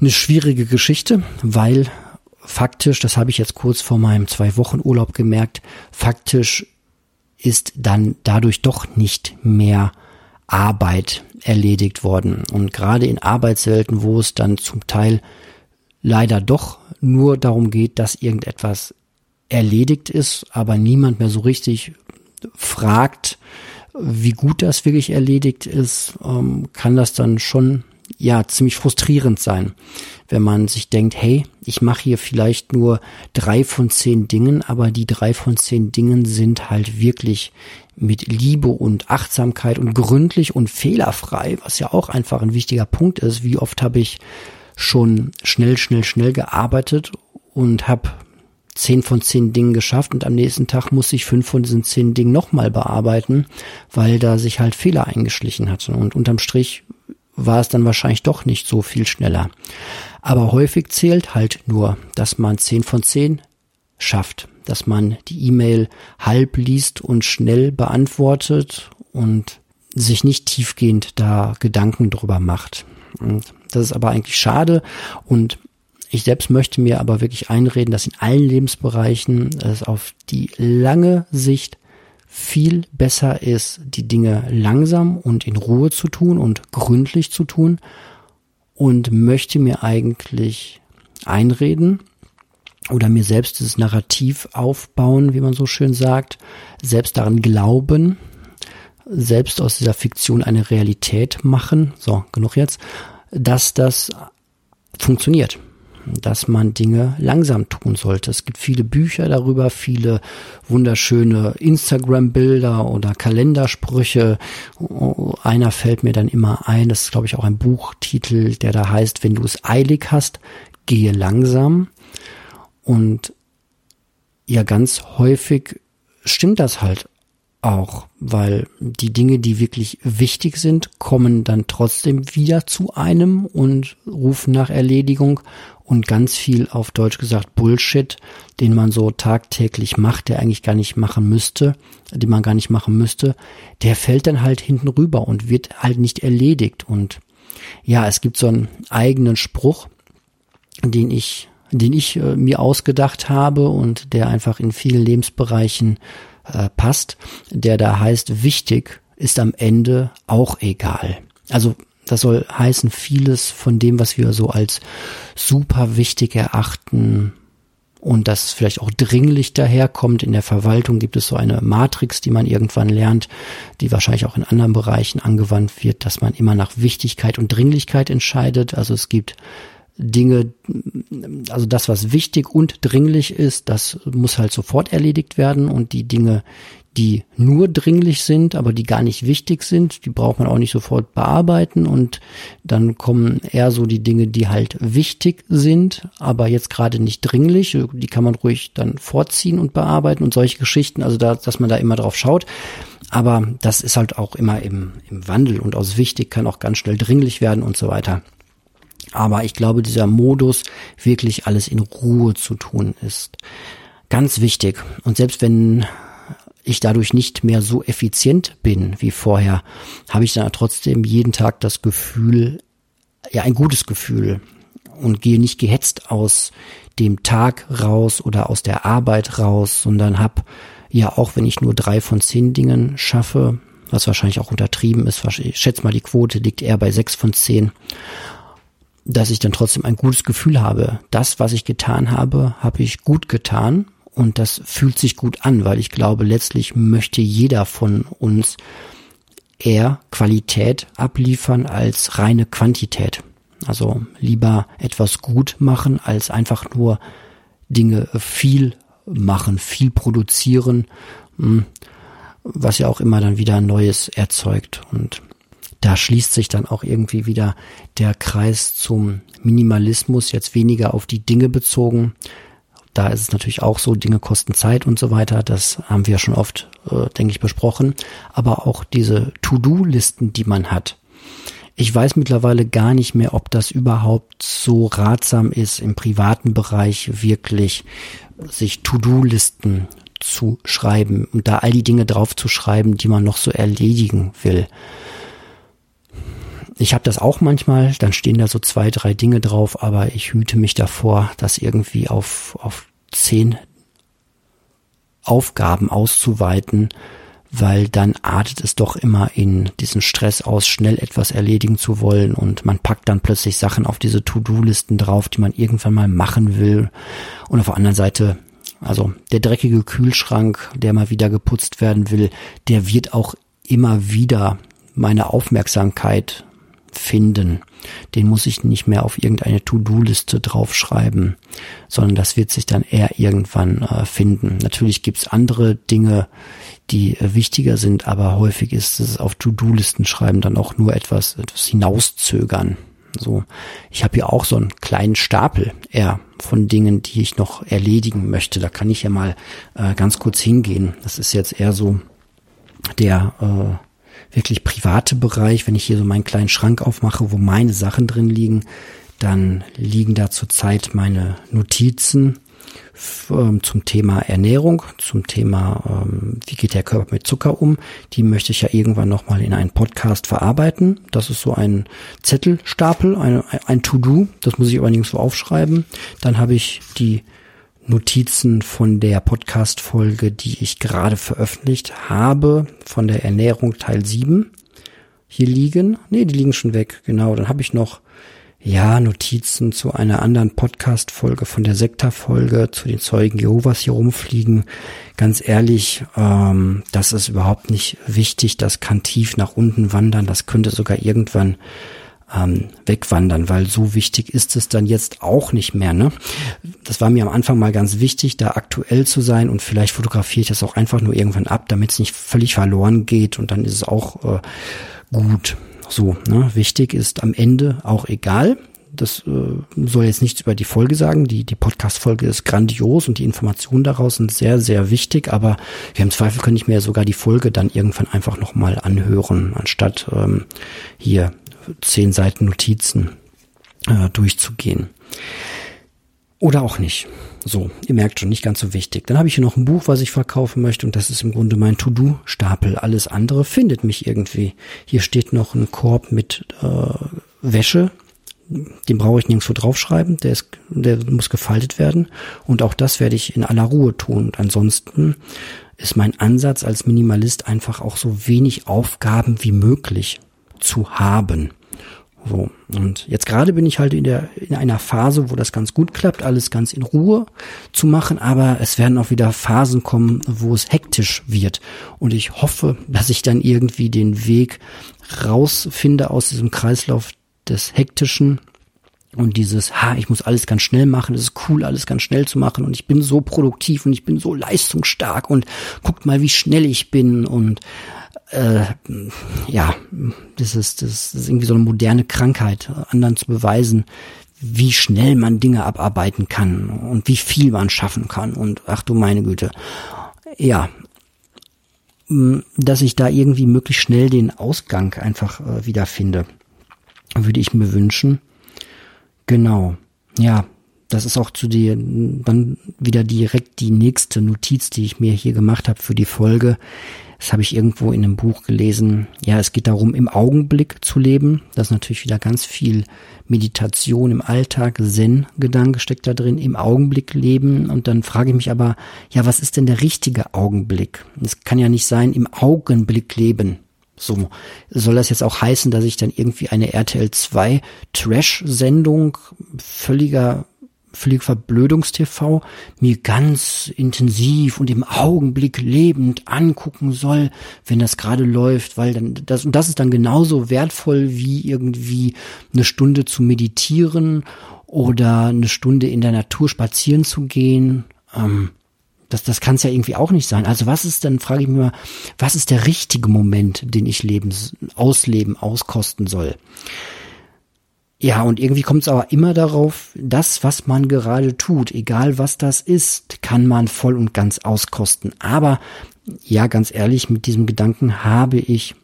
eine schwierige Geschichte, weil faktisch, das habe ich jetzt kurz vor meinem zwei Wochen Urlaub gemerkt, faktisch ist dann dadurch doch nicht mehr Arbeit erledigt worden. Und gerade in Arbeitswelten, wo es dann zum Teil leider doch nur darum geht, dass irgendetwas erledigt ist, aber niemand mehr so richtig fragt, wie gut das wirklich erledigt ist, ähm, kann das dann schon ja ziemlich frustrierend sein, wenn man sich denkt, hey, ich mache hier vielleicht nur drei von zehn Dingen, aber die drei von zehn Dingen sind halt wirklich mit Liebe und Achtsamkeit und gründlich und fehlerfrei, was ja auch einfach ein wichtiger Punkt ist. Wie oft habe ich schon schnell, schnell, schnell gearbeitet und habe zehn von zehn Dingen geschafft und am nächsten Tag muss ich fünf von diesen zehn Dingen nochmal bearbeiten, weil da sich halt Fehler eingeschlichen hatten. Und unterm Strich war es dann wahrscheinlich doch nicht so viel schneller. Aber häufig zählt halt nur, dass man zehn von zehn schafft, dass man die E-Mail halb liest und schnell beantwortet und sich nicht tiefgehend da Gedanken drüber macht. Und das ist aber eigentlich schade und ich selbst möchte mir aber wirklich einreden, dass in allen Lebensbereichen es auf die lange Sicht viel besser ist, die Dinge langsam und in Ruhe zu tun und gründlich zu tun. Und möchte mir eigentlich einreden oder mir selbst dieses Narrativ aufbauen, wie man so schön sagt, selbst daran glauben, selbst aus dieser Fiktion eine Realität machen, so genug jetzt, dass das funktioniert dass man Dinge langsam tun sollte. Es gibt viele Bücher darüber, viele wunderschöne Instagram-Bilder oder Kalendersprüche. Einer fällt mir dann immer ein, das ist glaube ich auch ein Buchtitel, der da heißt, wenn du es eilig hast, gehe langsam. Und ja, ganz häufig stimmt das halt auch, weil die Dinge, die wirklich wichtig sind, kommen dann trotzdem wieder zu einem und rufen nach Erledigung und ganz viel auf Deutsch gesagt Bullshit, den man so tagtäglich macht, der eigentlich gar nicht machen müsste, den man gar nicht machen müsste, der fällt dann halt hinten rüber und wird halt nicht erledigt und ja, es gibt so einen eigenen Spruch, den ich den ich äh, mir ausgedacht habe und der einfach in vielen Lebensbereichen äh, passt, der da heißt, wichtig ist am Ende auch egal. Also das soll heißen, vieles von dem, was wir so als super wichtig erachten und das vielleicht auch dringlich daherkommt. In der Verwaltung gibt es so eine Matrix, die man irgendwann lernt, die wahrscheinlich auch in anderen Bereichen angewandt wird, dass man immer nach Wichtigkeit und Dringlichkeit entscheidet. Also es gibt Dinge, also das, was wichtig und dringlich ist, das muss halt sofort erledigt werden und die Dinge, die nur dringlich sind, aber die gar nicht wichtig sind, die braucht man auch nicht sofort bearbeiten und dann kommen eher so die Dinge, die halt wichtig sind, aber jetzt gerade nicht dringlich, die kann man ruhig dann vorziehen und bearbeiten und solche Geschichten, also da, dass man da immer drauf schaut. Aber das ist halt auch immer im, im Wandel und aus wichtig kann auch ganz schnell dringlich werden und so weiter. Aber ich glaube, dieser Modus, wirklich alles in Ruhe zu tun, ist ganz wichtig. Und selbst wenn ich dadurch nicht mehr so effizient bin wie vorher, habe ich dann trotzdem jeden Tag das Gefühl, ja, ein gutes Gefühl und gehe nicht gehetzt aus dem Tag raus oder aus der Arbeit raus, sondern habe ja auch, wenn ich nur drei von zehn Dingen schaffe, was wahrscheinlich auch untertrieben ist, ich schätze mal, die Quote liegt eher bei sechs von zehn dass ich dann trotzdem ein gutes Gefühl habe. Das, was ich getan habe, habe ich gut getan und das fühlt sich gut an, weil ich glaube, letztlich möchte jeder von uns eher Qualität abliefern als reine Quantität. Also lieber etwas gut machen, als einfach nur Dinge viel machen, viel produzieren, hm, was ja auch immer dann wieder Neues erzeugt. Und da schließt sich dann auch irgendwie wieder der Kreis zum Minimalismus, jetzt weniger auf die Dinge bezogen. Da ist es natürlich auch so, Dinge kosten Zeit und so weiter. Das haben wir schon oft, äh, denke ich, besprochen. Aber auch diese To-Do-Listen, die man hat. Ich weiß mittlerweile gar nicht mehr, ob das überhaupt so ratsam ist, im privaten Bereich wirklich sich To-Do-Listen zu schreiben und da all die Dinge drauf zu schreiben, die man noch so erledigen will. Ich habe das auch manchmal, dann stehen da so zwei, drei Dinge drauf, aber ich hüte mich davor, das irgendwie auf, auf zehn Aufgaben auszuweiten, weil dann artet es doch immer in diesen Stress aus, schnell etwas erledigen zu wollen und man packt dann plötzlich Sachen auf diese To-Do-Listen drauf, die man irgendwann mal machen will. Und auf der anderen Seite Also der dreckige Kühlschrank, der mal wieder geputzt werden will, der wird auch immer wieder meine Aufmerksamkeit finden. Den muss ich nicht mehr auf irgendeine To-Do-Liste draufschreiben, sondern das wird sich dann eher irgendwann äh, finden. Natürlich gibt's andere Dinge, die äh, wichtiger sind, aber häufig ist es auf To-Do-Listen schreiben dann auch nur etwas, etwas hinauszögern. So, ich habe hier auch so einen kleinen Stapel eher von Dingen, die ich noch erledigen möchte. Da kann ich ja mal äh, ganz kurz hingehen. Das ist jetzt eher so der äh, wirklich private Bereich, wenn ich hier so meinen kleinen Schrank aufmache, wo meine Sachen drin liegen, dann liegen da zurzeit meine Notizen ähm, zum Thema Ernährung, zum Thema, ähm, wie geht der Körper mit Zucker um. Die möchte ich ja irgendwann nochmal in einen Podcast verarbeiten. Das ist so ein Zettelstapel, ein, ein To-Do. Das muss ich aber nirgendwo aufschreiben. Dann habe ich die Notizen von der Podcast-Folge, die ich gerade veröffentlicht habe, von der Ernährung Teil 7 hier liegen. Nee, die liegen schon weg, genau. Dann habe ich noch, ja, Notizen zu einer anderen Podcast-Folge von der Sekta-Folge, zu den Zeugen Jehovas hier rumfliegen. Ganz ehrlich, ähm, das ist überhaupt nicht wichtig. Das kann tief nach unten wandern. Das könnte sogar irgendwann ähm, wegwandern, weil so wichtig ist es dann jetzt auch nicht mehr. Ne? Das war mir am Anfang mal ganz wichtig, da aktuell zu sein und vielleicht fotografiere ich das auch einfach nur irgendwann ab, damit es nicht völlig verloren geht und dann ist es auch äh, gut. So, ne? wichtig ist am Ende auch egal. Das äh, soll jetzt nichts über die Folge sagen. Die, die Podcast-Folge ist grandios und die Informationen daraus sind sehr, sehr wichtig. Aber ja, im Zweifel könnte ich mir sogar die Folge dann irgendwann einfach nochmal anhören, anstatt ähm, hier zehn Seiten Notizen äh, durchzugehen. Oder auch nicht. So, ihr merkt schon, nicht ganz so wichtig. Dann habe ich hier noch ein Buch, was ich verkaufen möchte und das ist im Grunde mein To-Do-Stapel. Alles andere findet mich irgendwie. Hier steht noch ein Korb mit äh, Wäsche. Den brauche ich nirgendwo draufschreiben. Der, ist, der muss gefaltet werden. Und auch das werde ich in aller Ruhe tun. Und ansonsten ist mein Ansatz als Minimalist einfach auch so wenig Aufgaben wie möglich zu haben. So. Und jetzt gerade bin ich halt in der, in einer Phase, wo das ganz gut klappt, alles ganz in Ruhe zu machen, aber es werden auch wieder Phasen kommen, wo es hektisch wird. Und ich hoffe, dass ich dann irgendwie den Weg rausfinde aus diesem Kreislauf des Hektischen und dieses, ha, ich muss alles ganz schnell machen, es ist cool, alles ganz schnell zu machen und ich bin so produktiv und ich bin so leistungsstark und guckt mal, wie schnell ich bin und äh, ja, das ist, das ist irgendwie so eine moderne Krankheit, anderen zu beweisen, wie schnell man Dinge abarbeiten kann und wie viel man schaffen kann und ach du meine Güte. Ja, dass ich da irgendwie möglichst schnell den Ausgang einfach äh, wiederfinde, würde ich mir wünschen. Genau. Ja, das ist auch zu dir dann wieder direkt die nächste Notiz, die ich mir hier gemacht habe für die Folge. Das habe ich irgendwo in einem Buch gelesen. Ja, es geht darum, im Augenblick zu leben. Das ist natürlich wieder ganz viel Meditation im Alltag, Zen-Gedanke steckt da drin, im Augenblick leben. Und dann frage ich mich aber, ja, was ist denn der richtige Augenblick? Es kann ja nicht sein, im Augenblick leben. So, soll das jetzt auch heißen, dass ich dann irgendwie eine RTL 2 Trash-Sendung völliger völlig Verblödungstv mir ganz intensiv und im Augenblick lebend angucken soll, wenn das gerade läuft, weil dann das und das ist dann genauso wertvoll wie irgendwie eine Stunde zu meditieren oder eine Stunde in der Natur spazieren zu gehen. Ähm, das, das kann es ja irgendwie auch nicht sein. Also was ist dann, frage ich mich mal, was ist der richtige Moment, den ich leben, ausleben, auskosten soll? Ja, und irgendwie kommt es aber immer darauf, das, was man gerade tut, egal was das ist, kann man voll und ganz auskosten. Aber ja, ganz ehrlich, mit diesem Gedanken habe ich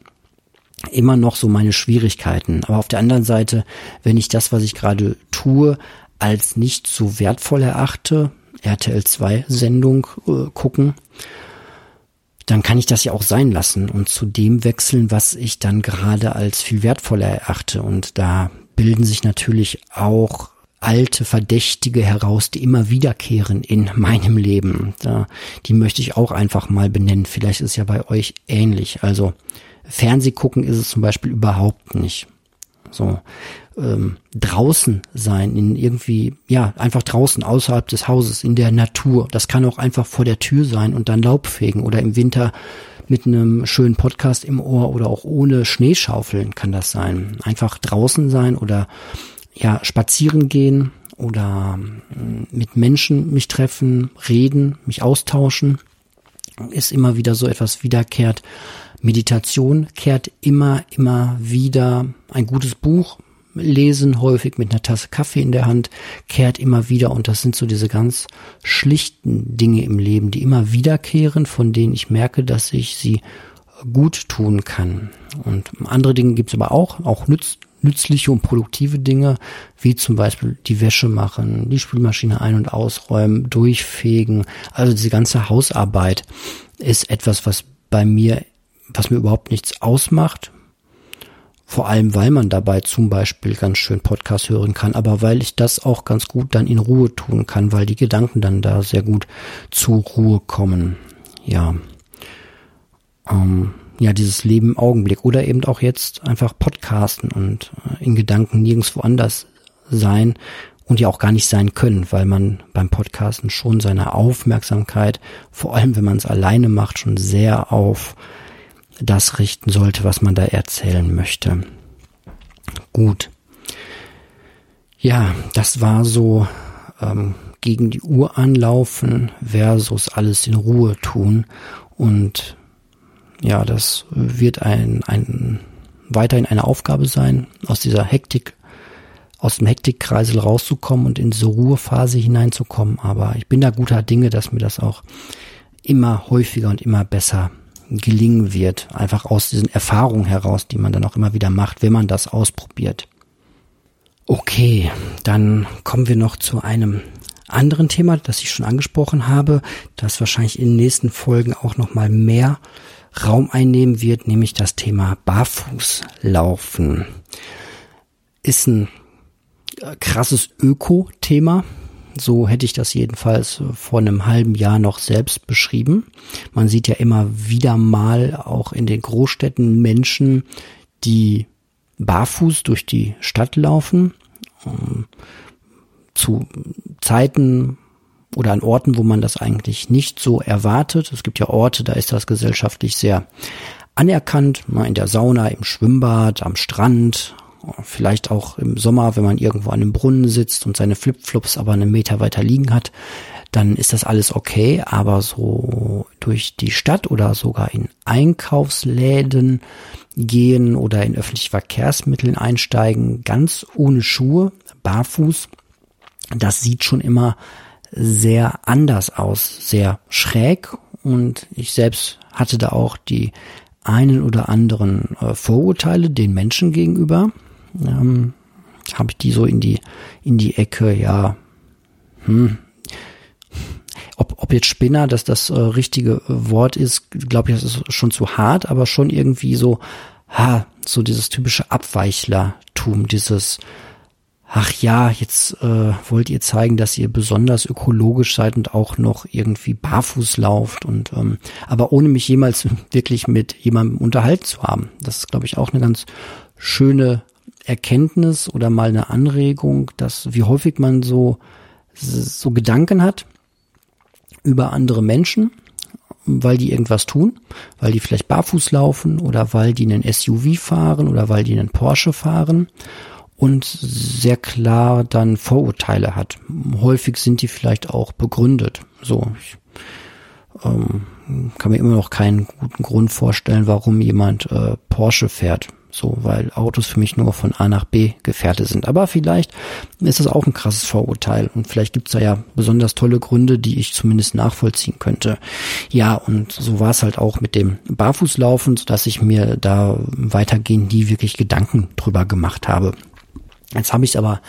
immer noch so meine Schwierigkeiten. Aber auf der anderen Seite, wenn ich das, was ich gerade tue, als nicht so wertvoll erachte, RTL 2 Sendung äh, gucken, dann kann ich das ja auch sein lassen und zu dem wechseln, was ich dann gerade als viel wertvoller erachte. Und da bilden sich natürlich auch alte Verdächtige heraus, die immer wiederkehren in meinem Leben. Da, die möchte ich auch einfach mal benennen. Vielleicht ist es ja bei euch ähnlich. Also Fernsehgucken ist es zum Beispiel überhaupt nicht. So ähm, draußen sein, in irgendwie, ja, einfach draußen, außerhalb des Hauses, in der Natur. Das kann auch einfach vor der Tür sein und dann Laub fegen oder im Winter mit einem schönen Podcast im Ohr oder auch ohne Schneeschaufeln kann das sein. Einfach draußen sein oder ja, spazieren gehen oder mm, mit Menschen mich treffen, reden, mich austauschen, ist immer wieder so etwas wiederkehrt. Meditation kehrt immer, immer wieder ein gutes Buch lesen, häufig mit einer Tasse Kaffee in der Hand, kehrt immer wieder und das sind so diese ganz schlichten Dinge im Leben, die immer wiederkehren, von denen ich merke, dass ich sie gut tun kann. Und andere Dinge gibt es aber auch, auch nütz, nützliche und produktive Dinge, wie zum Beispiel die Wäsche machen, die Spülmaschine ein- und ausräumen, durchfegen. Also diese ganze Hausarbeit ist etwas, was bei mir, was mir überhaupt nichts ausmacht. Vor allem, weil man dabei zum Beispiel ganz schön Podcast hören kann, aber weil ich das auch ganz gut dann in Ruhe tun kann, weil die Gedanken dann da sehr gut zur Ruhe kommen. Ja. Ähm, ja, dieses Leben im Augenblick oder eben auch jetzt einfach podcasten und äh, in Gedanken nirgendwo anders sein und ja auch gar nicht sein können, weil man beim Podcasten schon seine Aufmerksamkeit, vor allem wenn man es alleine macht, schon sehr auf das richten sollte, was man da erzählen möchte. Gut. Ja, das war so ähm, gegen die Uhr anlaufen versus alles in Ruhe tun und ja, das wird ein, ein weiterhin eine Aufgabe sein, aus dieser Hektik, aus dem Hektikkreisel rauszukommen und in diese Ruhephase hineinzukommen. Aber ich bin da guter Dinge, dass mir das auch immer häufiger und immer besser gelingen wird. Einfach aus diesen Erfahrungen heraus, die man dann auch immer wieder macht, wenn man das ausprobiert. Okay, dann kommen wir noch zu einem anderen Thema, das ich schon angesprochen habe, das wahrscheinlich in den nächsten Folgen auch noch mal mehr Raum einnehmen wird, nämlich das Thema Barfußlaufen. Ist ein äh, krasses Öko-Thema. So hätte ich das jedenfalls vor einem halben Jahr noch selbst beschrieben. Man sieht ja immer wieder mal auch in den Großstädten Menschen, die barfuß durch die Stadt laufen. Ähm, zu Zeiten, oder an Orten, wo man das eigentlich nicht so erwartet. Es gibt ja Orte, da ist das gesellschaftlich sehr anerkannt, mal in der Sauna, im Schwimmbad, am Strand, vielleicht auch im Sommer, wenn man irgendwo an einem Brunnen sitzt und seine Flipflops aber einen Meter weiter liegen hat, dann ist das alles okay, aber so durch die Stadt oder sogar in Einkaufsläden gehen oder in öffentliche Verkehrsmitteln einsteigen, ganz ohne Schuhe, barfuß, das sieht schon immer sehr anders aus, sehr schräg und ich selbst hatte da auch die einen oder anderen äh, Vorurteile den Menschen gegenüber. Ähm, Habe ich die so in die in die Ecke, ja, hm, ob, ob jetzt Spinner, dass das äh, richtige Wort ist, glaube ich, das ist schon zu hart, aber schon irgendwie so, ha, so dieses typische Abweichlertum, dieses ach ja, jetzt äh, wollt ihr zeigen, dass ihr besonders ökologisch seid und auch noch irgendwie barfuß lauft und ähm, aber ohne mich jemals wirklich mit jemandem unterhalten zu haben. Das ist, glaube ich, auch eine ganz schöne Erkenntnis oder mal eine Anregung, dass wie häufig man so so Gedanken hat über andere Menschen, weil die irgendwas tun, weil die vielleicht barfuß laufen oder weil die einen SUV fahren oder weil die einen Porsche fahren und sehr klar dann Vorurteile hat. Häufig sind die vielleicht auch begründet. So, ich ähm, kann mir immer noch keinen guten Grund vorstellen, warum jemand äh, Porsche fährt. So, weil Autos für mich nur von A nach B Gefährte sind. Aber vielleicht ist das auch ein krasses Vorurteil und vielleicht gibt's da ja besonders tolle Gründe, die ich zumindest nachvollziehen könnte. Ja, und so war es halt auch mit dem Barfußlaufen, dass ich mir da weitergehend nie wirklich Gedanken drüber gemacht habe. Jetzt habe ich aber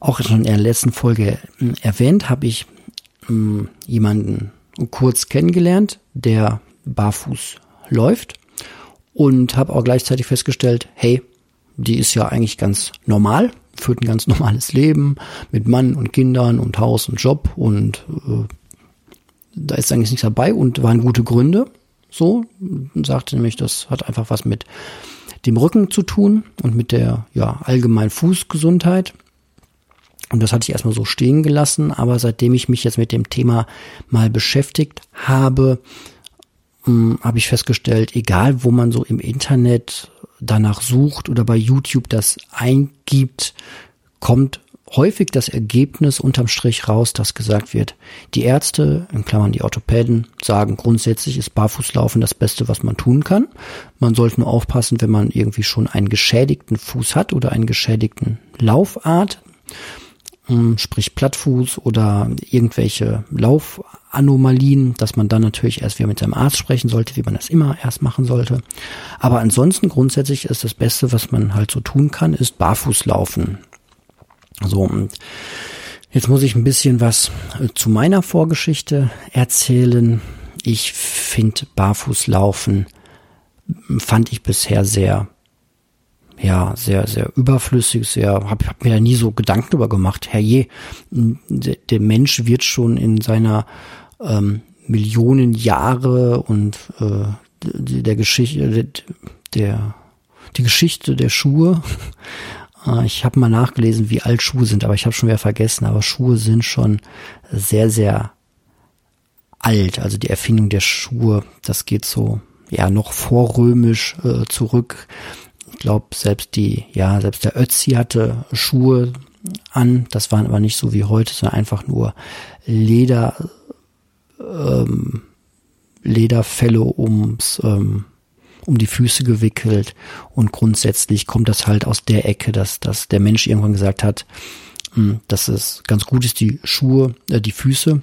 auch schon in der letzten Folge hm, erwähnt, habe ich hm, jemanden kurz kennengelernt, der barfuß läuft und habe auch gleichzeitig festgestellt, hey, die ist ja eigentlich ganz normal, führt ein ganz normales Leben mit Mann und Kindern und Haus und Job und äh, da ist eigentlich nichts dabei und waren gute Gründe. So, sagte nämlich, das hat einfach was mit dem Rücken zu tun und mit der ja, allgemeinen Fußgesundheit. Und das hatte ich erstmal so stehen gelassen, aber seitdem ich mich jetzt mit dem Thema mal beschäftigt habe, habe ich festgestellt, egal wo man so im Internet danach sucht oder bei YouTube das eingibt, kommt häufig das Ergebnis unterm Strich raus, dass gesagt wird, die Ärzte, in Klammern die Orthopäden, sagen grundsätzlich ist Barfußlaufen das Beste, was man tun kann. Man sollte nur aufpassen, wenn man irgendwie schon einen geschädigten Fuß hat oder einen geschädigten Laufart, hm, sprich Plattfuß oder irgendwelche Laufanomalien, dass man dann natürlich erst wieder mit seinem Arzt sprechen sollte, wie man das immer erst machen sollte. Aber ansonsten grundsätzlich ist das Beste, was man halt so tun kann, ist Barfußlaufen. So, und jetzt muss ich ein bisschen was äh, zu meiner Vorgeschichte erzählen. Ich finde Barfußlaufen fand ich bisher sehr ja, sehr, sehr überflüssig, sehr, hab, hab mir da nie so Gedanken drüber gemacht. Herrje, der, Mensch wird schon in seiner ähm, Millionen Jahre und äh, der Geschichte, der, die Geschichte der Schuhe äh, ich habe mal nachgelesen, wie alt Schuhe sind, aber ich habe schon wieder vergessen. Aber Schuhe sind schon sehr, sehr alt. Also die Erfindung der Schuhe, das geht so ja noch vorrömisch äh, zurück. Ich glaube, selbst die, ja, selbst der Ötzi hatte Schuhe an. Das waren aber nicht so wie heute, sondern einfach nur Leder, ähm, Lederfälle ums ähm, um die Füße gewickelt und grundsätzlich kommt das halt aus der Ecke, dass, dass der Mensch irgendwann gesagt hat, hm, dass es ganz gut ist, die Schuhe, äh, die Füße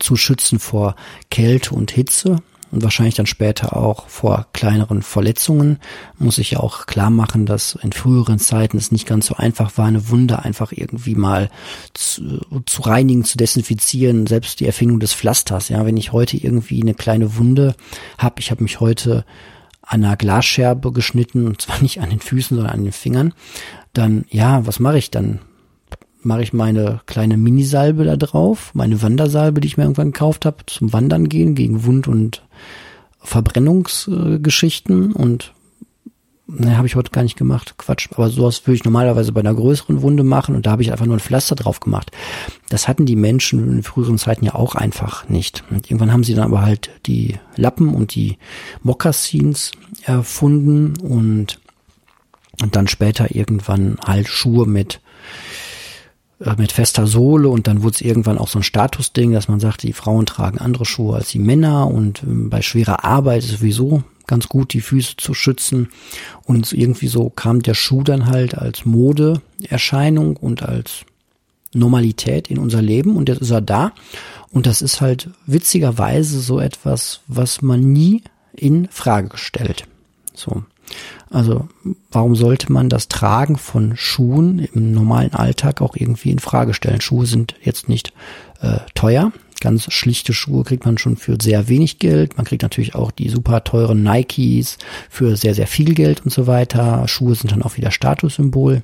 zu schützen vor Kälte und Hitze und wahrscheinlich dann später auch vor kleineren Verletzungen. Muss ich ja auch klar machen, dass in früheren Zeiten es nicht ganz so einfach war, eine Wunde einfach irgendwie mal zu, zu reinigen, zu desinfizieren. Selbst die Erfindung des Pflasters. Ja, wenn ich heute irgendwie eine kleine Wunde habe, ich habe mich heute an einer Glasscherbe geschnitten und zwar nicht an den Füßen, sondern an den Fingern, dann ja, was mache ich dann? Mache ich meine kleine Minisalbe da drauf, meine Wandersalbe, die ich mir irgendwann gekauft habe, zum Wandern gehen gegen Wund- und Verbrennungsgeschichten und ne, habe ich heute gar nicht gemacht, Quatsch. Aber sowas würde ich normalerweise bei einer größeren Wunde machen und da habe ich einfach nur ein Pflaster drauf gemacht. Das hatten die Menschen in früheren Zeiten ja auch einfach nicht. Und irgendwann haben sie dann aber halt die Lappen und die Mokassins erfunden und, und dann später irgendwann halt Schuhe mit mit fester Sohle und dann wurde es irgendwann auch so ein Statusding, dass man sagt, die Frauen tragen andere Schuhe als die Männer und ähm, bei schwerer Arbeit ist sowieso ganz gut, die Füße zu schützen. Und irgendwie so kam der Schuh dann halt als Modeerscheinung und als Normalität in unser Leben und jetzt ist er da. Und das ist halt witzigerweise so etwas, was man nie in Frage stellt. So. Also warum sollte man das Tragen von Schuhen im normalen Alltag auch irgendwie in Frage stellen? Schuhe sind jetzt nicht äh, teuer. Ganz schlichte Schuhe kriegt man schon für sehr wenig Geld. Man kriegt natürlich auch die super teuren Nikes für sehr, sehr viel Geld und so weiter. Schuhe sind dann auch wieder Statussymbol.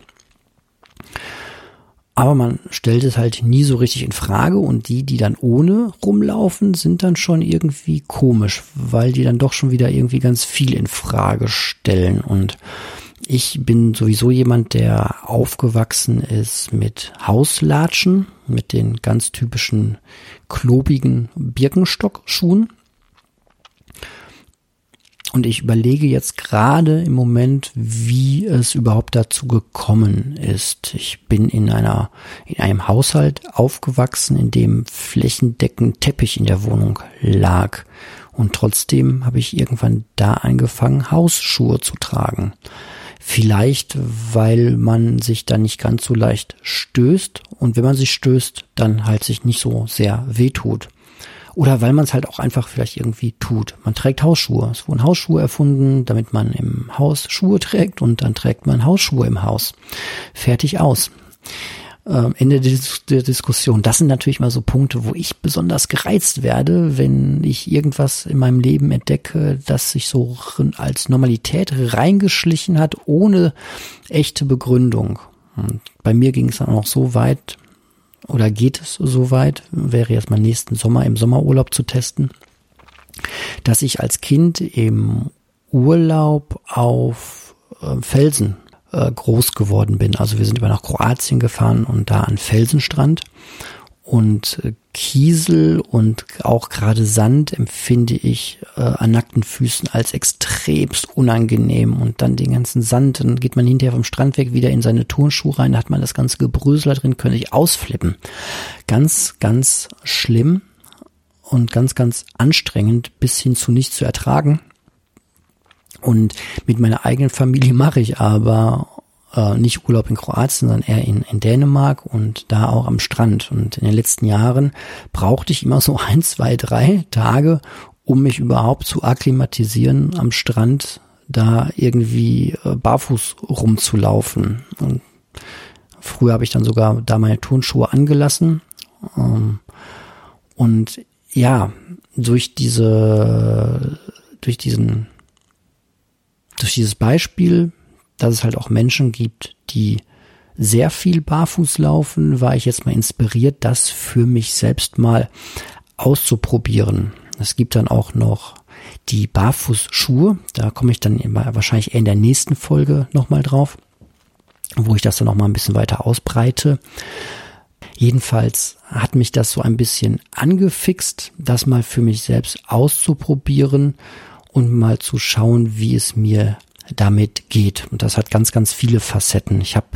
Aber man stellt es halt nie so richtig in Frage und die, die dann ohne rumlaufen, sind dann schon irgendwie komisch, weil die dann doch schon wieder irgendwie ganz viel in Frage stellen und ich bin sowieso jemand, der aufgewachsen ist mit Hauslatschen, mit den ganz typischen klobigen Birkenstockschuhen. Und ich überlege jetzt gerade im Moment, wie es überhaupt dazu gekommen ist. Ich bin in einer, in einem Haushalt aufgewachsen, in dem flächendeckend Teppich in der Wohnung lag. Und trotzdem habe ich irgendwann da angefangen, Hausschuhe zu tragen. Vielleicht, weil man sich dann nicht ganz so leicht stößt und wenn man sich stößt, dann halt sich nicht so sehr wehtut. Oder weil man es halt auch einfach vielleicht irgendwie tut. Man trägt Hausschuhe. Es wurden Hausschuhe erfunden, damit man im Haus Schuhe trägt und dann trägt man Hausschuhe im Haus. Fertig aus. Ähm, Ende der Diskussion. Das sind natürlich mal so Punkte, wo ich besonders gereizt werde, wenn ich irgendwas in meinem Leben entdecke, das sich so als Normalität reingeschlichen hat, ohne echte Begründung. Und bei mir ging es dann auch so weit, oder geht es so weit, wäre jetzt mal nächsten Sommer im Sommerurlaub zu testen, dass ich als Kind im Urlaub auf äh, Felsen äh, groß geworden bin. Also wir sind über nach Kroatien gefahren und da an Felsenstrand und äh, Kiesel und auch gerade Sand empfinde ich äh, an nackten Füßen als extremst unangenehm und dann den ganzen Sand, dann geht man hinterher vom Strand weg wieder in seine Turnschuhe rein, da hat man das ganze Gebrösel drin, könnte ich ausflippen. Ganz, ganz schlimm und ganz, ganz anstrengend bis hin zu nicht zu ertragen. Und mit meiner eigenen Familie mache ich aber äh, nicht Urlaub in Kroatien, sondern eher in, in Dänemark und da auch am Strand. Und in den letzten Jahren brauchte ich immer so ein, zwei, drei Tage, um mich überhaupt zu akklimatisieren am Strand, da irgendwie äh, barfuß rumzulaufen. Und früher habe ich dann sogar da meine Turnschuhe angelassen. Ähm, und ja, durch diese, durch diesen, durch dieses Beispiel dass es halt auch Menschen gibt, die sehr viel barfuß laufen, war ich jetzt mal inspiriert, das für mich selbst mal auszuprobieren. Es gibt dann auch noch die Barfußschuhe. Da komme ich dann wahrscheinlich eher in der nächsten Folge nochmal drauf, wo ich das dann nochmal ein bisschen weiter ausbreite. Jedenfalls hat mich das so ein bisschen angefixt, das mal für mich selbst auszuprobieren und mal zu schauen, wie es mir damit geht. Und das hat ganz, ganz viele Facetten. Ich habe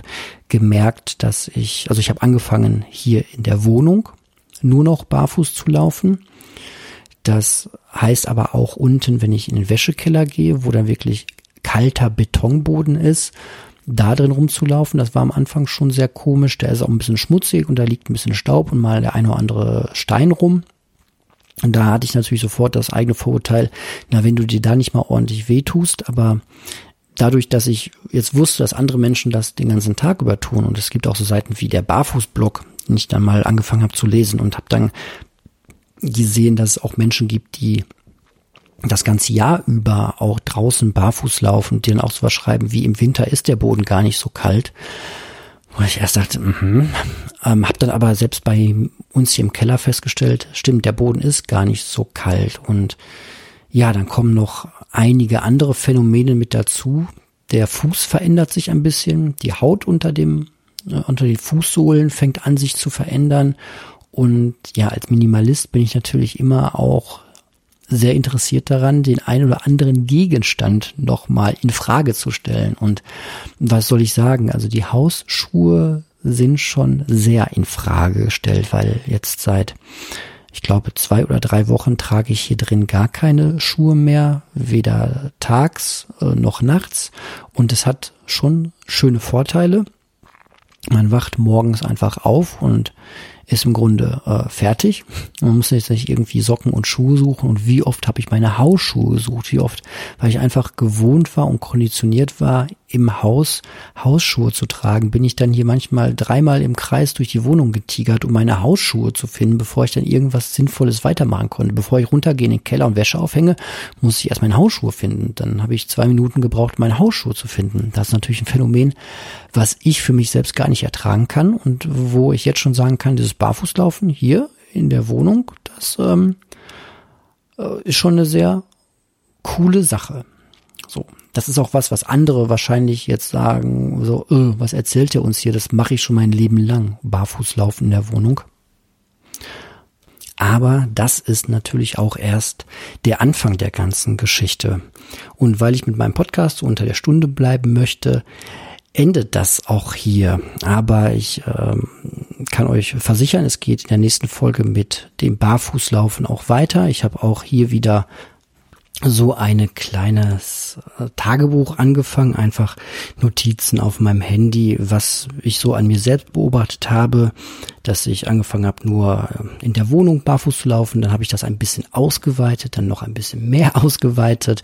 gemerkt, dass ich, also ich habe angefangen hier in der Wohnung nur noch barfuß zu laufen. Das heißt aber auch unten, wenn ich in den Wäschekeller gehe, wo dann wirklich kalter Betonboden ist, da drin rumzulaufen, das war am Anfang schon sehr komisch. Der ist auch ein bisschen schmutzig und da liegt ein bisschen Staub und mal der eine oder andere Stein rum. Und da hatte ich natürlich sofort das eigene Vorurteil, na, wenn du dir da nicht mal ordentlich wehtust, aber dadurch, dass ich jetzt wusste, dass andere Menschen das den ganzen Tag über tun und es gibt auch so Seiten wie der Barfußblog, den ich dann mal angefangen habe zu lesen und habe dann gesehen, dass es auch Menschen gibt, die das ganze Jahr über auch draußen barfuß laufen, die dann auch so was schreiben wie im Winter ist der Boden gar nicht so kalt. Wo ich erst dachte, mhm. ähm, habe dann aber selbst bei uns hier im Keller festgestellt, stimmt, der Boden ist gar nicht so kalt. Und ja, dann kommen noch einige andere Phänomene mit dazu. Der Fuß verändert sich ein bisschen, die Haut unter dem, äh, unter den Fußsohlen fängt an sich zu verändern. Und ja, als Minimalist bin ich natürlich immer auch sehr interessiert daran, den ein oder anderen Gegenstand nochmal in Frage zu stellen. Und was soll ich sagen? Also die Hausschuhe sind schon sehr in Frage gestellt, weil jetzt seit, ich glaube, zwei oder drei Wochen trage ich hier drin gar keine Schuhe mehr, weder tags äh, noch nachts. Und es hat schon schöne Vorteile. Man wacht morgens einfach auf und ist im Grunde äh, fertig. Man muss jetzt nicht irgendwie Socken und Schuhe suchen. Und wie oft habe ich meine Hausschuhe gesucht? Wie oft, weil ich einfach gewohnt war und konditioniert war, im Haus Hausschuhe zu tragen, bin ich dann hier manchmal dreimal im Kreis durch die Wohnung getigert, um meine Hausschuhe zu finden, bevor ich dann irgendwas Sinnvolles weitermachen konnte. Bevor ich runtergehe in den Keller und Wäsche aufhänge, muss ich erst meine Hausschuhe finden. Dann habe ich zwei Minuten gebraucht, meine Hausschuhe zu finden. Das ist natürlich ein Phänomen, was ich für mich selbst gar nicht ertragen kann und wo ich jetzt schon sagen kann, dieses Barfußlaufen hier in der Wohnung, das ähm, äh, ist schon eine sehr coole Sache. So, das ist auch was, was andere wahrscheinlich jetzt sagen, so, öh, was erzählt er uns hier? Das mache ich schon mein Leben lang, barfuß laufen in der Wohnung. Aber das ist natürlich auch erst der Anfang der ganzen Geschichte. Und weil ich mit meinem Podcast unter der Stunde bleiben möchte, endet das auch hier. Aber ich ähm, kann euch versichern, es geht in der nächsten Folge mit dem Barfußlaufen auch weiter. Ich habe auch hier wieder so eine kleines äh, Tagebuch angefangen, einfach Notizen auf meinem Handy, was ich so an mir selbst beobachtet habe, dass ich angefangen habe, nur äh, in der Wohnung barfuß zu laufen, dann habe ich das ein bisschen ausgeweitet, dann noch ein bisschen mehr ausgeweitet.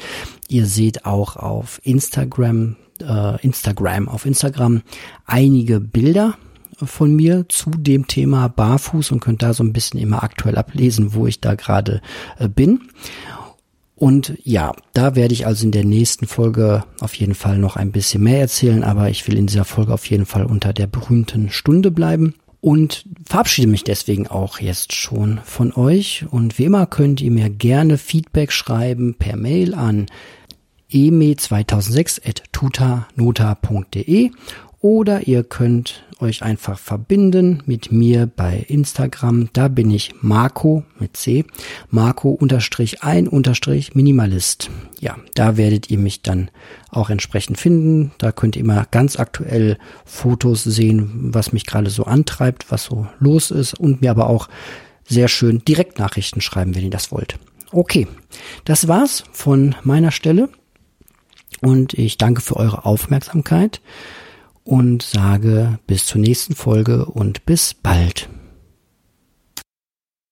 Ihr seht auch auf Instagram, äh, Instagram, auf Instagram einige Bilder von mir zu dem Thema Barfuß und könnt da so ein bisschen immer aktuell ablesen, wo ich da gerade äh, bin. Und ja, da werde ich also in der nächsten Folge auf jeden Fall noch ein bisschen mehr erzählen, aber ich will in dieser Folge auf jeden Fall unter der berühmten Stunde bleiben und verabschiede mich deswegen auch jetzt schon von euch. Und wie immer könnt ihr mir gerne Feedback schreiben per Mail an eme2006.tutanota.de oder ihr könnt euch einfach verbinden mit mir bei Instagram. Da bin ich Marco mit C. Marco unterstrich ein unterstrich Minimalist. Ja, da werdet ihr mich dann auch entsprechend finden. Da könnt ihr immer ganz aktuell Fotos sehen, was mich gerade so antreibt, was so los ist und mir aber auch sehr schön Direktnachrichten schreiben, wenn ihr das wollt. Okay, das war's von meiner Stelle und ich danke für eure Aufmerksamkeit und sage bis zur nächsten Folge und bis bald.